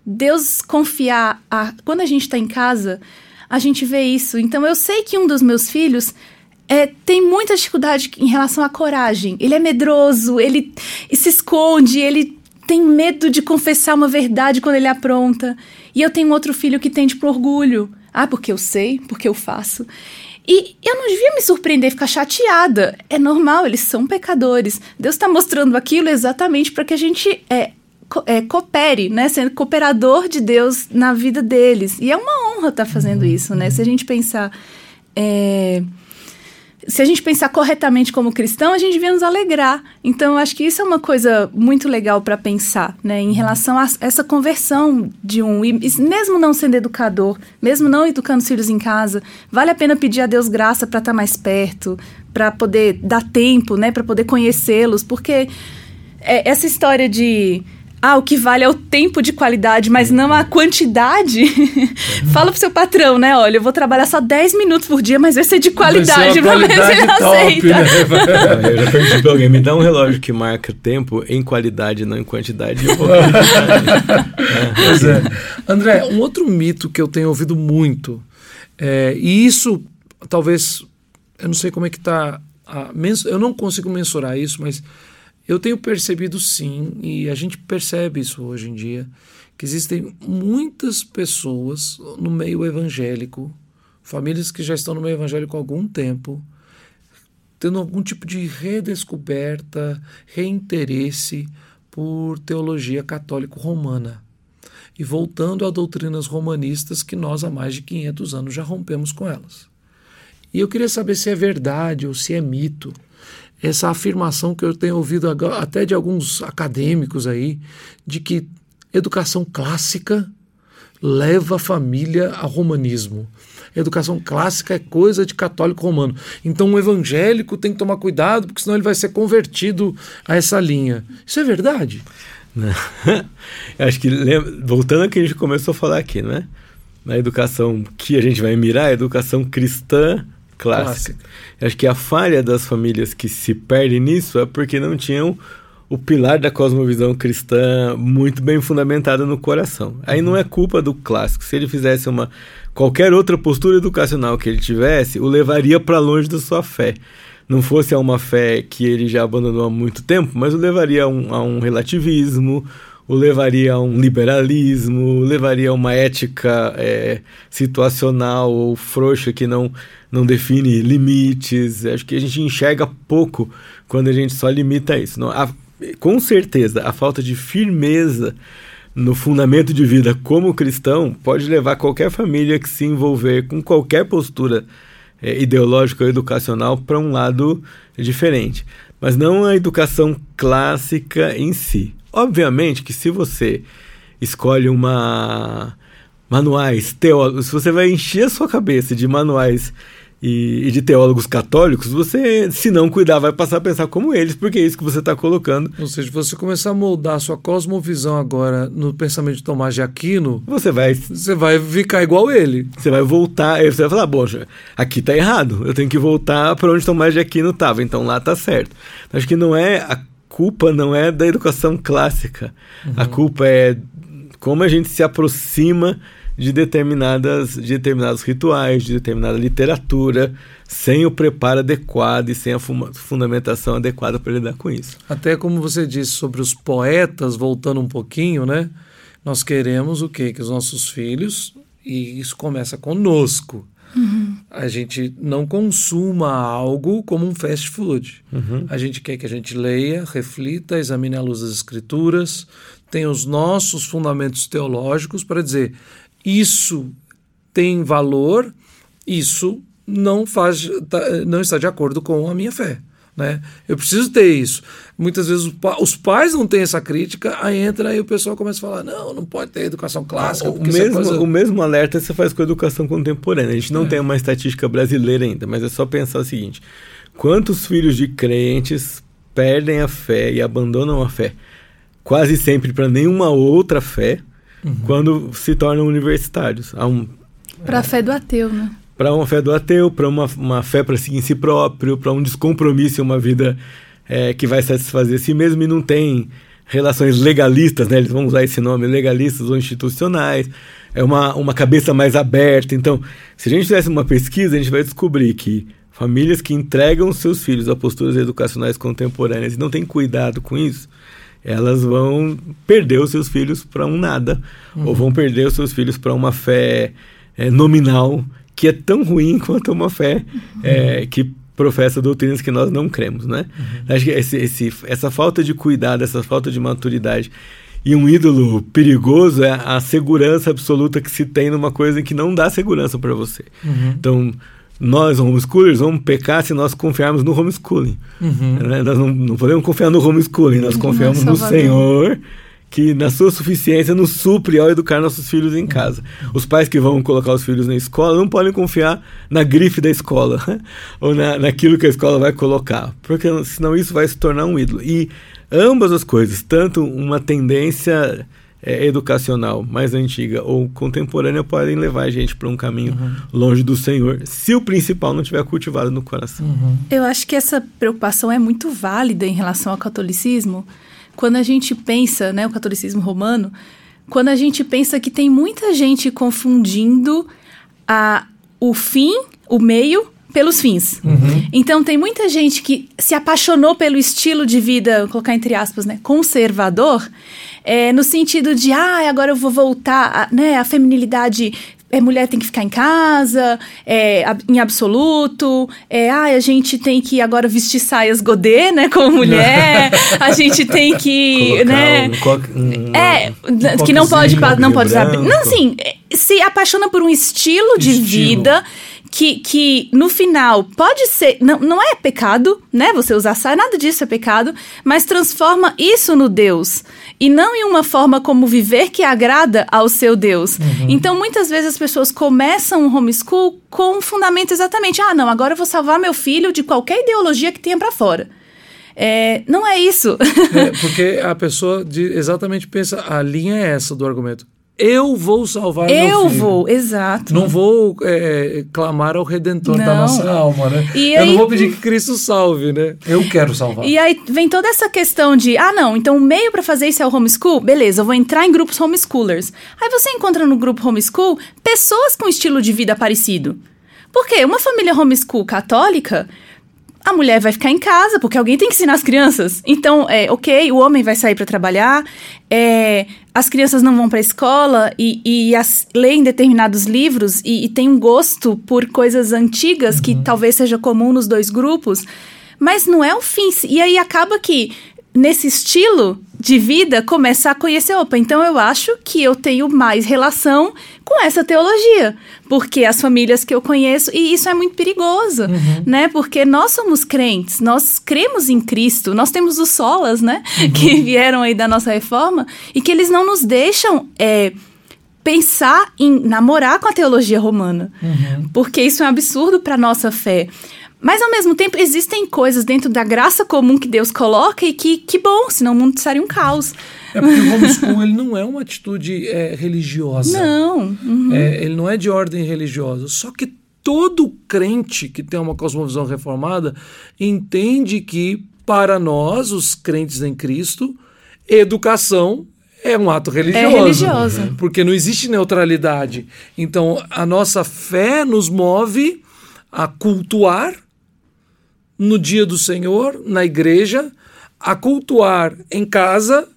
Deus confiar. A, quando a gente está em casa, a gente vê isso. Então eu sei que um dos meus filhos. É, tem muita dificuldade em relação à coragem. Ele é medroso, ele se esconde, ele tem medo de confessar uma verdade quando ele apronta. E eu tenho outro filho que tem tipo orgulho. Ah, porque eu sei, porque eu faço. E eu não devia me surpreender, ficar chateada. É normal, eles são pecadores. Deus está mostrando aquilo exatamente para que a gente é, co é, coopere, né? Sendo cooperador de Deus na vida deles. E é uma honra estar tá fazendo uhum. isso, né? Se a gente pensar. É, se a gente pensar corretamente como cristão, a gente devia nos alegrar. Então, eu acho que isso é uma coisa muito legal para pensar, né? Em relação a essa conversão de um, e mesmo não sendo educador, mesmo não educando os filhos em casa, vale a pena pedir a Deus graça para estar tá mais perto, para poder dar tempo, né? Para poder conhecê-los, porque é, essa história de ah, o que vale é o tempo de qualidade, mas não a quantidade. (laughs) Fala pro seu patrão, né? Olha, eu vou trabalhar só 10 minutos por dia, mas vai ser de qualidade, pra ver se ele top, aceita. Né? (laughs) eu já perdi pra alguém, me dá um relógio que marca tempo em qualidade, não em quantidade. Eu vou (laughs) pois é. André, um outro mito que eu tenho ouvido muito, é, e isso talvez, eu não sei como é que tá, a, eu não consigo mensurar isso, mas eu tenho percebido sim, e a gente percebe isso hoje em dia, que existem muitas pessoas no meio evangélico, famílias que já estão no meio evangélico há algum tempo, tendo algum tipo de redescoberta, reinteresse por teologia católico-romana e voltando a doutrinas romanistas que nós há mais de 500 anos já rompemos com elas. E eu queria saber se é verdade ou se é mito essa afirmação que eu tenho ouvido até de alguns acadêmicos aí, de que educação clássica leva a família ao romanismo. Educação clássica é coisa de católico romano. Então o evangélico tem que tomar cuidado, porque senão ele vai ser convertido a essa linha. Isso é verdade? (laughs) Acho que, voltando ao que a gente começou a falar aqui, não é? Na educação que a gente vai mirar, a educação cristã clássica. clássica. Acho que a falha das famílias que se perdem nisso é porque não tinham o pilar da cosmovisão cristã muito bem fundamentado no coração. Aí não é culpa do clássico. Se ele fizesse uma qualquer outra postura educacional que ele tivesse, o levaria para longe da sua fé. Não fosse a uma fé que ele já abandonou há muito tempo, mas o levaria a um, a um relativismo, o levaria a um liberalismo, levaria a uma ética é, situacional ou frouxa que não, não define limites. Acho que a gente enxerga pouco quando a gente só limita isso. Não, a, com certeza, a falta de firmeza no fundamento de vida como cristão pode levar qualquer família que se envolver com qualquer postura é, ideológica ou educacional para um lado diferente. Mas não a educação clássica em si. Obviamente que se você escolhe uma manuais teólogos, se você vai encher a sua cabeça de manuais e, e, de teólogos católicos, você, se não cuidar, vai passar a pensar como eles, porque é isso que você está colocando. Ou seja, você começar a moldar a sua cosmovisão agora no pensamento de Tomás de Aquino, você vai. Você vai ficar igual ele. Você vai voltar, você vai falar, poxa, aqui está errado, eu tenho que voltar para onde Tomás de Aquino estava, então lá está certo. Acho que não é a culpa não é da educação clássica. Uhum. A culpa é como a gente se aproxima de determinadas de determinados rituais, de determinada literatura, sem o preparo adequado e sem a fundamentação adequada para lidar com isso. Até como você disse sobre os poetas, voltando um pouquinho, né? Nós queremos o quê? Que os nossos filhos, e isso começa conosco, Uhum. A gente não consuma algo como um fast food. Uhum. A gente quer que a gente leia, reflita, examine a luz das escrituras, tenha os nossos fundamentos teológicos para dizer isso tem valor, isso não faz, tá, não está de acordo com a minha fé. Né? Eu preciso ter isso. Muitas vezes os pais não têm essa crítica, aí entra e o pessoal começa a falar: não, não pode ter educação clássica. O mesmo, é coisa... o mesmo alerta você faz com a educação contemporânea. A gente não é. tem uma estatística brasileira ainda, mas é só pensar o seguinte: quantos filhos de crentes perdem a fé e abandonam a fé quase sempre para nenhuma outra fé uhum. quando se tornam universitários. Um, para a fé do ateu, né? Para uma fé do ateu, para uma, uma fé para seguir em si próprio, para um descompromisso em uma vida é, que vai satisfazer a si mesmo e não tem relações legalistas, né? Eles vão usar esse nome, legalistas ou institucionais. É uma, uma cabeça mais aberta. Então, se a gente fizesse uma pesquisa, a gente vai descobrir que famílias que entregam seus filhos a posturas educacionais contemporâneas e não têm cuidado com isso, elas vão perder os seus filhos para um nada, uhum. ou vão perder os seus filhos para uma fé é, nominal que é tão ruim (laughs) quanto uma fé uhum. é, que professa doutrinas que nós não cremos, né? Uhum. Acho que esse, esse, essa falta de cuidado, essa falta de maturidade e um ídolo perigoso é a segurança absoluta que se tem numa coisa que não dá segurança para você. Uhum. Então, nós, homeschoolers, vamos pecar se nós confiarmos no homeschooling. Uhum. Né? Nós não, não, podemos confiar no homeschooling, nós confiamos no Senhor que na sua suficiência nos supre ao educar nossos filhos em casa. Os pais que vão colocar os filhos na escola não podem confiar na grife da escola (laughs) ou na, naquilo que a escola vai colocar, porque senão isso vai se tornar um ídolo. E ambas as coisas, tanto uma tendência é, educacional mais antiga ou contemporânea, podem levar a gente para um caminho uhum. longe do Senhor, se o principal não tiver cultivado no coração. Uhum. Eu acho que essa preocupação é muito válida em relação ao catolicismo quando a gente pensa, né, o catolicismo romano, quando a gente pensa que tem muita gente confundindo a, o fim, o meio, pelos fins. Uhum. Então tem muita gente que se apaixonou pelo estilo de vida, vou colocar entre aspas, né, conservador, é, no sentido de, ah, agora eu vou voltar, a, né, a feminilidade é, mulher tem que ficar em casa, é, em absoluto. É, ah, a gente tem que agora vestir saias godê, né, como (laughs) mulher. a gente tem que, né? Um, um, é, um que não pode, não pode usar. Não, assim, se apaixona por um estilo de estilo. vida que, que no final pode ser. Não, não é pecado, né? Você usar saia, nada disso é pecado, mas transforma isso no Deus. E não em uma forma como viver que agrada ao seu Deus. Uhum. Então, muitas vezes as pessoas começam o homeschool com um fundamento exatamente: ah, não, agora eu vou salvar meu filho de qualquer ideologia que tenha para fora. É, não é isso. (laughs) é, porque a pessoa de, exatamente pensa, a linha é essa do argumento. Eu vou salvar eu meu filho. vou, exato. Não vou é, clamar ao Redentor não. da nossa alma, né? E eu aí, não vou pedir que Cristo salve, né? Eu quero salvar. E aí vem toda essa questão de, ah, não, então o meio para fazer isso é o homeschool? Beleza, eu vou entrar em grupos homeschoolers. Aí você encontra no grupo homeschool pessoas com estilo de vida parecido. Por quê? Uma família homeschool católica a mulher vai ficar em casa, porque alguém tem que ensinar as crianças. Então, é ok, o homem vai sair para trabalhar, é, as crianças não vão para a escola e, e as, leem determinados livros e, e tem um gosto por coisas antigas uhum. que talvez seja comum nos dois grupos, mas não é o fim. E aí acaba que nesse estilo de vida começar a conhecer, opa, então eu acho que eu tenho mais relação com essa teologia, porque as famílias que eu conheço, e isso é muito perigoso, uhum. né? Porque nós somos crentes, nós cremos em Cristo, nós temos os solas, né? Uhum. Que vieram aí da nossa reforma, e que eles não nos deixam. É, pensar em namorar com a teologia romana, uhum. porque isso é um absurdo para nossa fé. Mas ao mesmo tempo existem coisas dentro da graça comum que Deus coloca e que, que bom, senão o mundo seria um caos. É porque o homeschool ele não é uma atitude é, religiosa. Não. Uhum. É, ele não é de ordem religiosa. Só que todo crente que tem uma cosmovisão reformada entende que, para nós, os crentes em Cristo, educação é um ato religioso. É religioso. Porque não existe neutralidade. Então, a nossa fé nos move a cultuar no dia do Senhor, na igreja, a cultuar em casa,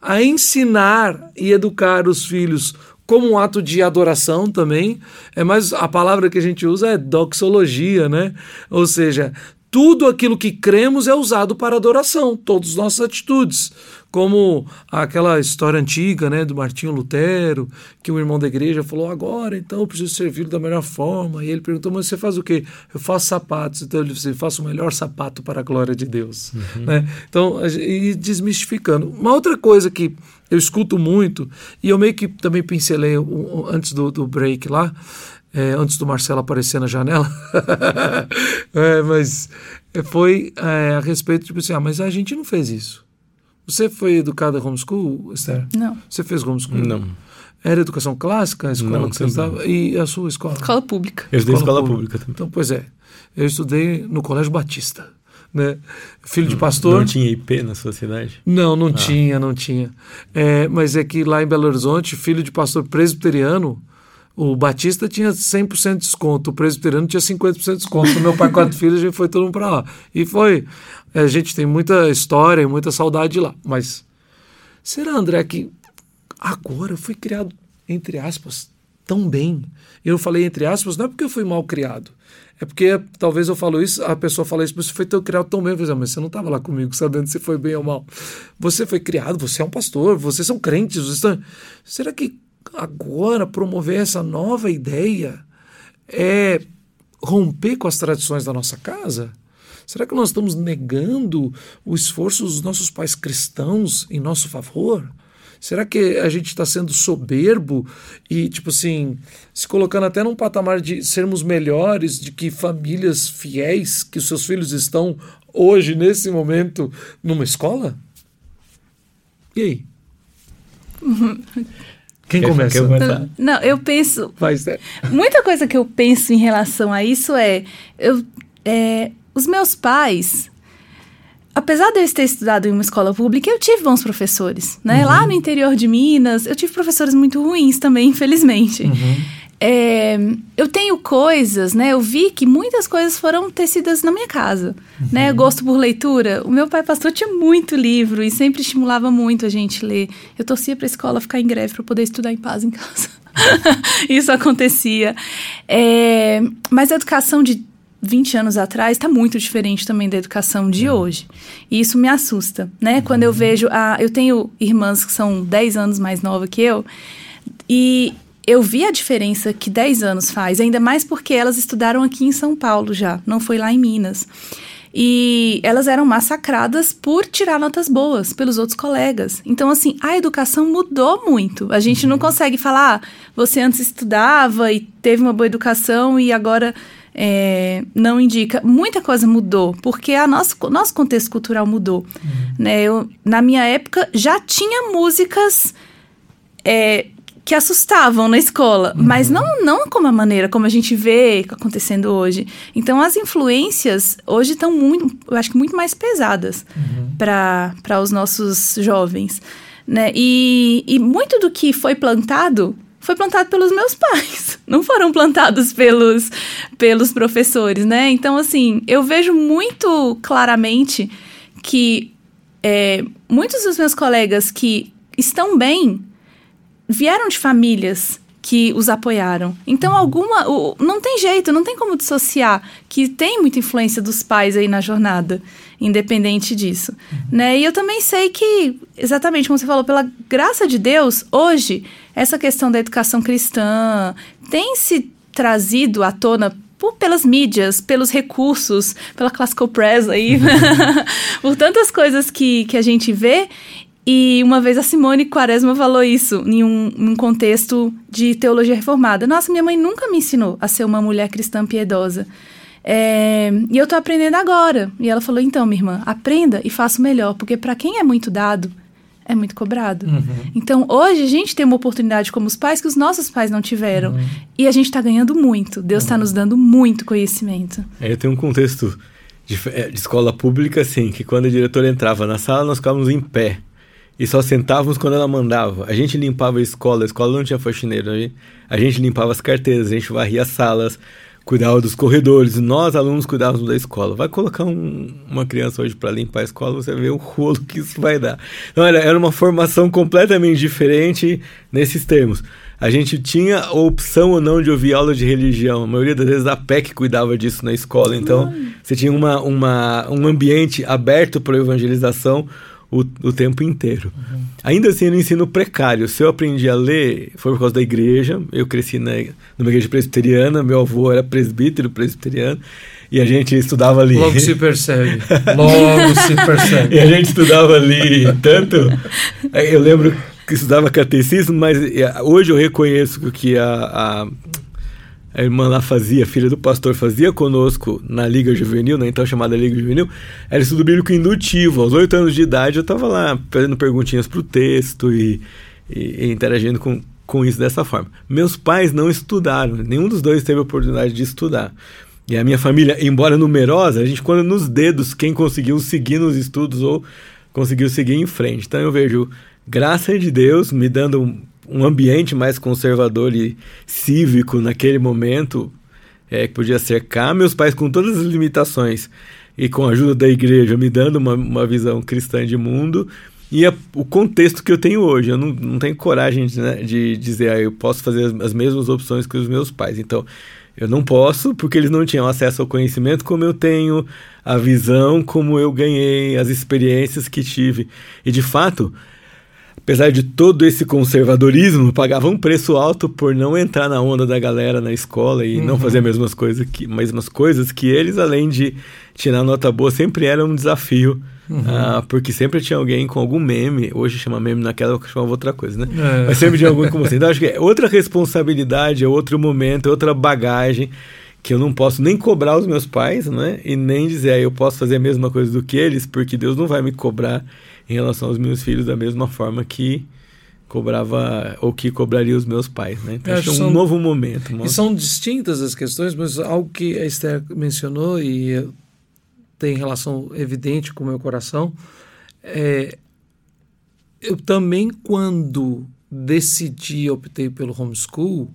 a ensinar e educar os filhos como um ato de adoração também. É mais a palavra que a gente usa é doxologia, né? Ou seja, tudo aquilo que cremos é usado para adoração, todas as nossas atitudes. Como aquela história antiga né, do Martinho Lutero, que um irmão da igreja falou: agora então eu preciso servir da melhor forma. E ele perguntou: mas você faz o quê? Eu faço sapatos. Então ele disse: faço o melhor sapato para a glória de Deus. Uhum. Né? Então, e desmistificando. Uma outra coisa que eu escuto muito, e eu meio que também pincelei antes do, do break lá, é, antes do Marcelo aparecer na janela. (laughs) é, mas foi é, a respeito, tipo assim, ah, mas a gente não fez isso. Você foi educada homeschool, Esther? Não. Você fez homeschool? Não. Era educação clássica, a escola não, que você estava? E a sua escola? Escola pública. Eu estudei escola, escola pública. pública também. Então, pois é. Eu estudei no Colégio Batista. Né? Filho de pastor. Não tinha IP na sua cidade? Não, não ah. tinha, não tinha. É, mas é que lá em Belo Horizonte, filho de pastor presbiteriano, o Batista tinha 100% de desconto, o presbiteriano tinha 50% de desconto. meu pai, quatro (laughs) filhos, a gente foi todo mundo para lá. E foi. A gente tem muita história e muita saudade lá. Mas será, André, que agora eu fui criado, entre aspas, tão bem? Eu falei entre aspas, não é porque eu fui mal criado. É porque talvez eu falo isso, a pessoa fala isso, mas você foi tão criado tão bem. Eu falei, mas você não estava lá comigo sabendo se foi bem ou mal. Você foi criado, você é um pastor, vocês são crentes. Vocês estão... Será que agora promover essa nova ideia é romper com as tradições da nossa casa? Será que nós estamos negando o esforço dos nossos pais cristãos em nosso favor? Será que a gente está sendo soberbo e, tipo assim, se colocando até num patamar de sermos melhores, de que famílias fiéis, que seus filhos estão hoje, nesse momento, numa escola? E aí? (laughs) Quem quer, começa? Não, eu penso. Vai, muita coisa que eu penso em relação a isso é, eu, é, os meus pais, apesar de eu ter estudado em uma escola pública, eu tive bons professores, né? Uhum. Lá no interior de Minas, eu tive professores muito ruins também, (laughs) infelizmente. Uhum. É, eu tenho coisas, né? Eu vi que muitas coisas foram tecidas na minha casa, uhum. né? Gosto por leitura. O meu pai pastor tinha muito livro e sempre estimulava muito a gente ler. Eu torcia para a escola ficar em greve para poder estudar em paz em casa. (laughs) Isso acontecia. É, mas a educação de 20 anos atrás está muito diferente também da educação de uhum. hoje. E isso me assusta, né? Quando eu uhum. vejo a, eu tenho irmãs que são 10 anos mais novas que eu e eu vi a diferença que 10 anos faz, ainda mais porque elas estudaram aqui em São Paulo já, não foi lá em Minas. E elas eram massacradas por tirar notas boas pelos outros colegas. Então, assim, a educação mudou muito. A gente não uhum. consegue falar, ah, você antes estudava e teve uma boa educação e agora é, não indica. Muita coisa mudou, porque a nosso, nosso contexto cultural mudou. Uhum. Né? Eu, na minha época, já tinha músicas. É, que assustavam na escola, uhum. mas não, não como a maneira como a gente vê acontecendo hoje. Então, as influências hoje estão muito, eu acho que muito mais pesadas uhum. para os nossos jovens. Né? E, e muito do que foi plantado foi plantado pelos meus (laughs) pais, não foram plantados pelos, pelos professores, né? Então, assim, eu vejo muito claramente que é, muitos dos meus colegas que estão bem vieram de famílias que os apoiaram. Então, alguma. O, não tem jeito, não tem como dissociar que tem muita influência dos pais aí na jornada, independente disso. Uhum. Né? E eu também sei que, exatamente como você falou, pela graça de Deus, hoje, essa questão da educação cristã tem se trazido à tona por, pelas mídias, pelos recursos, pela classical press aí, uhum. (laughs) por tantas coisas que, que a gente vê. E uma vez a Simone Quaresma falou isso em um, um, contexto de teologia reformada. Nossa, minha mãe nunca me ensinou a ser uma mulher cristã piedosa. É, e eu tô aprendendo agora. E ela falou: então, minha irmã, aprenda e faça o melhor, porque para quem é muito dado, é muito cobrado. Uhum. Então, hoje a gente tem uma oportunidade como os pais que os nossos pais não tiveram. Uhum. E a gente está ganhando muito. Deus está uhum. nos dando muito conhecimento. É, eu tenho um contexto de, é, de escola pública, assim, que quando a diretora entrava na sala, nós ficávamos em pé e só sentávamos quando ela mandava. A gente limpava a escola, a escola não tinha faxineiro, a gente limpava as carteiras, a gente varria as salas, cuidava dos corredores, nós alunos cuidávamos da escola. Vai colocar um, uma criança hoje para limpar a escola, você vê o rolo que isso vai dar. Então era, era uma formação completamente diferente nesses termos. A gente tinha a opção ou não de ouvir aula de religião. A maioria das vezes a PEC cuidava disso na escola. Então, você tinha uma, uma, um ambiente aberto para evangelização o, o tempo inteiro. Uhum. Ainda assim, no ensino precário, se eu aprendi a ler, foi por causa da igreja. Eu cresci na, numa igreja presbiteriana, meu avô era presbítero presbiteriano, e a gente estudava ali. Logo se percebe. (laughs) Logo se percebe. e a gente estudava ali tanto. Eu lembro que estudava catecismo, mas hoje eu reconheço que a, a a irmã lá fazia, filha do pastor, fazia conosco na Liga Juvenil, na então chamada Liga Juvenil, era estudo bíblico indutivo. Aos oito anos de idade eu estava lá fazendo perguntinhas para o texto e, e, e, interagindo com, com isso dessa forma. Meus pais não estudaram, nenhum dos dois teve a oportunidade de estudar. E a minha família, embora numerosa, a gente conta nos dedos quem conseguiu seguir nos estudos ou conseguiu seguir em frente. Então eu vejo graça de Deus me dando um, ambiente mais conservador e cívico naquele momento, é, que podia cercar meus pais com todas as limitações e com a ajuda da igreja me dando uma, uma visão cristã de mundo e a, o contexto que eu tenho hoje. Eu não, não tenho coragem de, né, de dizer, ah, eu posso fazer as, as mesmas opções que os meus pais. Então, eu não posso, porque eles não tinham acesso ao conhecimento como eu tenho, a visão como eu ganhei, as experiências que tive. E de fato, apesar de todo esse conservadorismo, pagava um preço alto por não entrar na onda da galera na escola e uhum. não fazer as mesmas coisas que, mesmas coisas que eles, além de tirar nota boa, sempre era um desafio. Uhum. Ah, porque sempre tinha alguém com algum meme, hoje chama meme, naquela época chamava outra coisa, né? É. Mas sempre tinha alguém como você. Então acho que é outra responsabilidade, é outro momento, é outra bagagem que eu não posso nem cobrar os meus pais, né? E nem dizer, ah, eu posso fazer a mesma coisa do que eles, porque Deus não vai me cobrar em relação aos meus filhos da mesma forma que cobrava ou que cobraria os meus pais, né? Então, acho é um são, novo momento. E são distintas as questões, mas algo que a Esther mencionou e tem relação evidente com o meu coração é eu também quando decidi optei pelo homeschool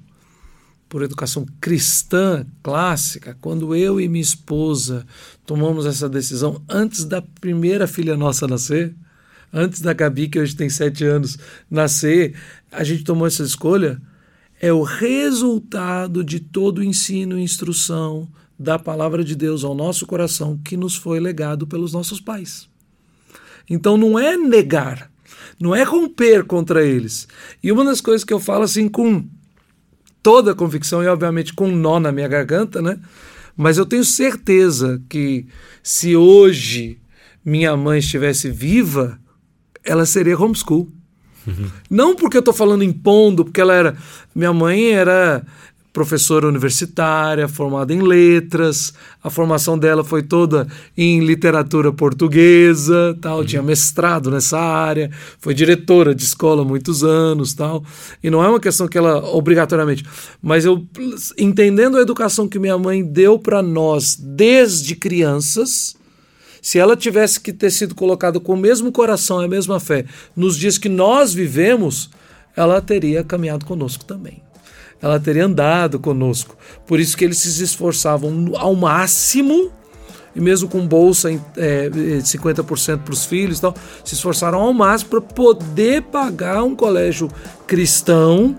por educação cristã clássica, quando eu e minha esposa tomamos essa decisão antes da primeira filha nossa nascer, antes da Gabi, que hoje tem sete anos, nascer, a gente tomou essa escolha, é o resultado de todo o ensino e instrução da palavra de Deus ao nosso coração que nos foi legado pelos nossos pais. Então não é negar, não é romper contra eles. E uma das coisas que eu falo assim com toda a convicção e obviamente com um nó na minha garganta, né? Mas eu tenho certeza que se hoje minha mãe estivesse viva, ela seria homeschool. Uhum. Não porque eu estou falando impondo, porque ela era. Minha mãe era professora universitária, formada em letras, a formação dela foi toda em literatura portuguesa, tal, uhum. tinha mestrado nessa área, foi diretora de escola há muitos anos, tal. E não é uma questão que ela obrigatoriamente, mas eu entendendo a educação que minha mãe deu para nós desde crianças, se ela tivesse que ter sido colocada com o mesmo coração e a mesma fé nos dias que nós vivemos, ela teria caminhado conosco também. Ela teria andado conosco. Por isso que eles se esforçavam ao máximo e mesmo com bolsa é, 50% para os filhos, tal, se esforçaram ao máximo para poder pagar um colégio cristão,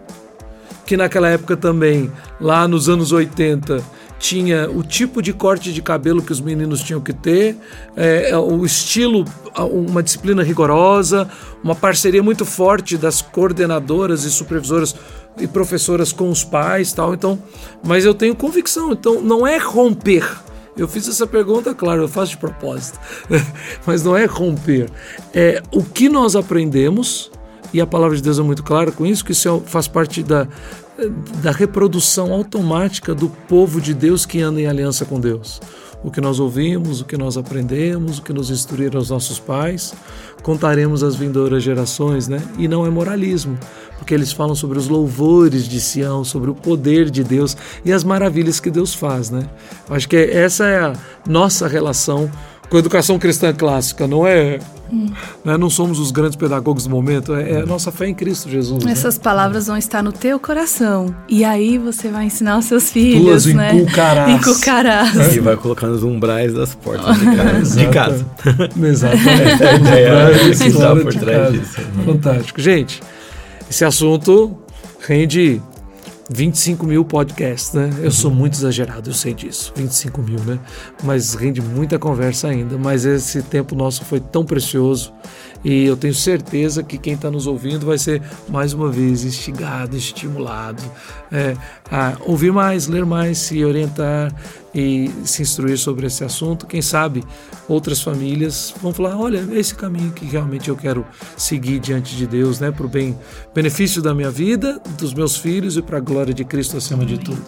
que naquela época também, lá nos anos 80, tinha o tipo de corte de cabelo que os meninos tinham que ter, é, é, o estilo, uma disciplina rigorosa, uma parceria muito forte das coordenadoras e supervisoras e professoras com os pais, tal. Então, mas eu tenho convicção. Então, não é romper. Eu fiz essa pergunta, claro, eu faço de propósito, (laughs) mas não é romper. É o que nós aprendemos e a palavra de Deus é muito clara com isso, que isso é faz parte da, da reprodução automática do povo de Deus que anda em aliança com Deus. O que nós ouvimos, o que nós aprendemos, o que nos instruíram os nossos pais, contaremos às vindouras gerações, né? E não é moralismo, porque eles falam sobre os louvores de Sião, sobre o poder de Deus e as maravilhas que Deus faz, né? Acho que essa é a nossa relação com a educação cristã clássica, não é? Hum. Né? Não somos os grandes pedagogos do momento, é, é a nossa fé em Cristo Jesus. Né? Essas né? palavras vão estar no teu coração. E aí você vai ensinar os seus filhos, Tuas né? Inculcarás. Inculcarás. E vai colocar nos umbrais das portas (laughs) de casa. (laughs) (laughs) de casa. Exatamente. é, é, é, por trás disso. Fantástico. Gente, esse assunto rende 25 mil podcasts, né? Eu sou muito exagerado, eu sei disso. 25 mil, né? Mas rende muita conversa ainda. Mas esse tempo nosso foi tão precioso e eu tenho certeza que quem está nos ouvindo vai ser mais uma vez instigado, estimulado é, a ouvir mais, ler mais, se orientar e se instruir sobre esse assunto. Quem sabe outras famílias vão falar: olha, é esse caminho que realmente eu quero seguir diante de Deus, né, para o benefício da minha vida, dos meus filhos e para a glória de Cristo acima Amém. de tudo.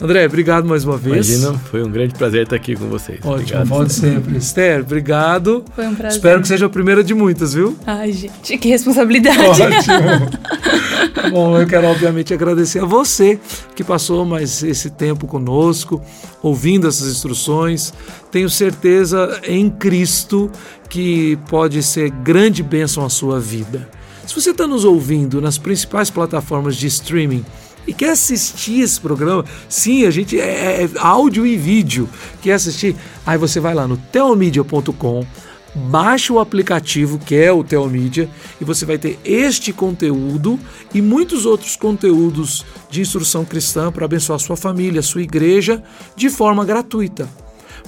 André, obrigado mais uma vez. Imagina, foi um grande prazer estar aqui com vocês. Ótimo, obrigado. volte sempre. Esther, obrigado. Foi um prazer. Espero que seja a primeira de muitas, viu? Ai, gente, que responsabilidade. Ótimo. Bom, eu quero obviamente agradecer a você que passou mais esse tempo conosco, ouvindo essas instruções. Tenho certeza em Cristo que pode ser grande bênção à sua vida. Se você está nos ouvindo nas principais plataformas de streaming, e quer assistir esse programa, sim, a gente é, é áudio e vídeo. Quer assistir? Aí você vai lá no teomedia.com, baixa o aplicativo que é o Teomídia e você vai ter este conteúdo e muitos outros conteúdos de instrução cristã para abençoar sua família, sua igreja de forma gratuita.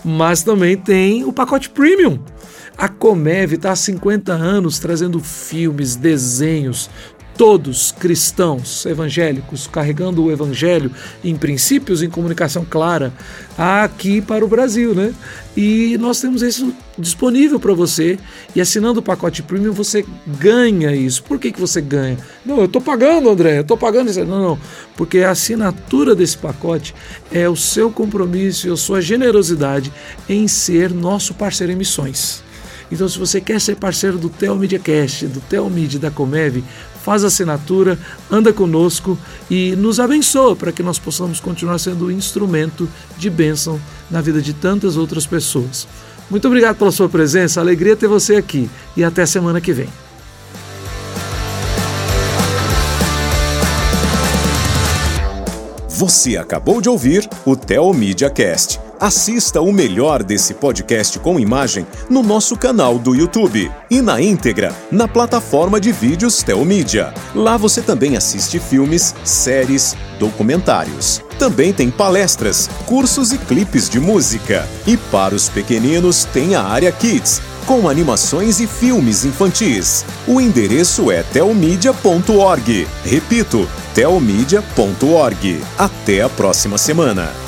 Mas também tem o pacote premium. A Comev está há 50 anos trazendo filmes, desenhos, todos cristãos evangélicos, carregando o evangelho em princípios, em comunicação clara, aqui para o Brasil, né? E nós temos isso disponível para você. E assinando o pacote premium, você ganha isso. Por que, que você ganha? Não, eu estou pagando, André, eu estou pagando isso. Não, não. Porque a assinatura desse pacote é o seu compromisso e a sua generosidade em ser nosso parceiro em missões. Então, se você quer ser parceiro do Telmediacast, do Telmid da Comev, faz assinatura, anda conosco e nos abençoa para que nós possamos continuar sendo instrumento de bênção na vida de tantas outras pessoas. Muito obrigado pela sua presença, alegria ter você aqui e até semana que vem. Você acabou de ouvir o Theo Media Cast Assista o melhor desse podcast com imagem no nosso canal do YouTube e na íntegra na plataforma de vídeos Telmídia. Lá você também assiste filmes, séries, documentários. Também tem palestras, cursos e clipes de música. E para os pequeninos tem a área Kids, com animações e filmes infantis. O endereço é telmedia.org. Repito, telmedia.org. Até a próxima semana.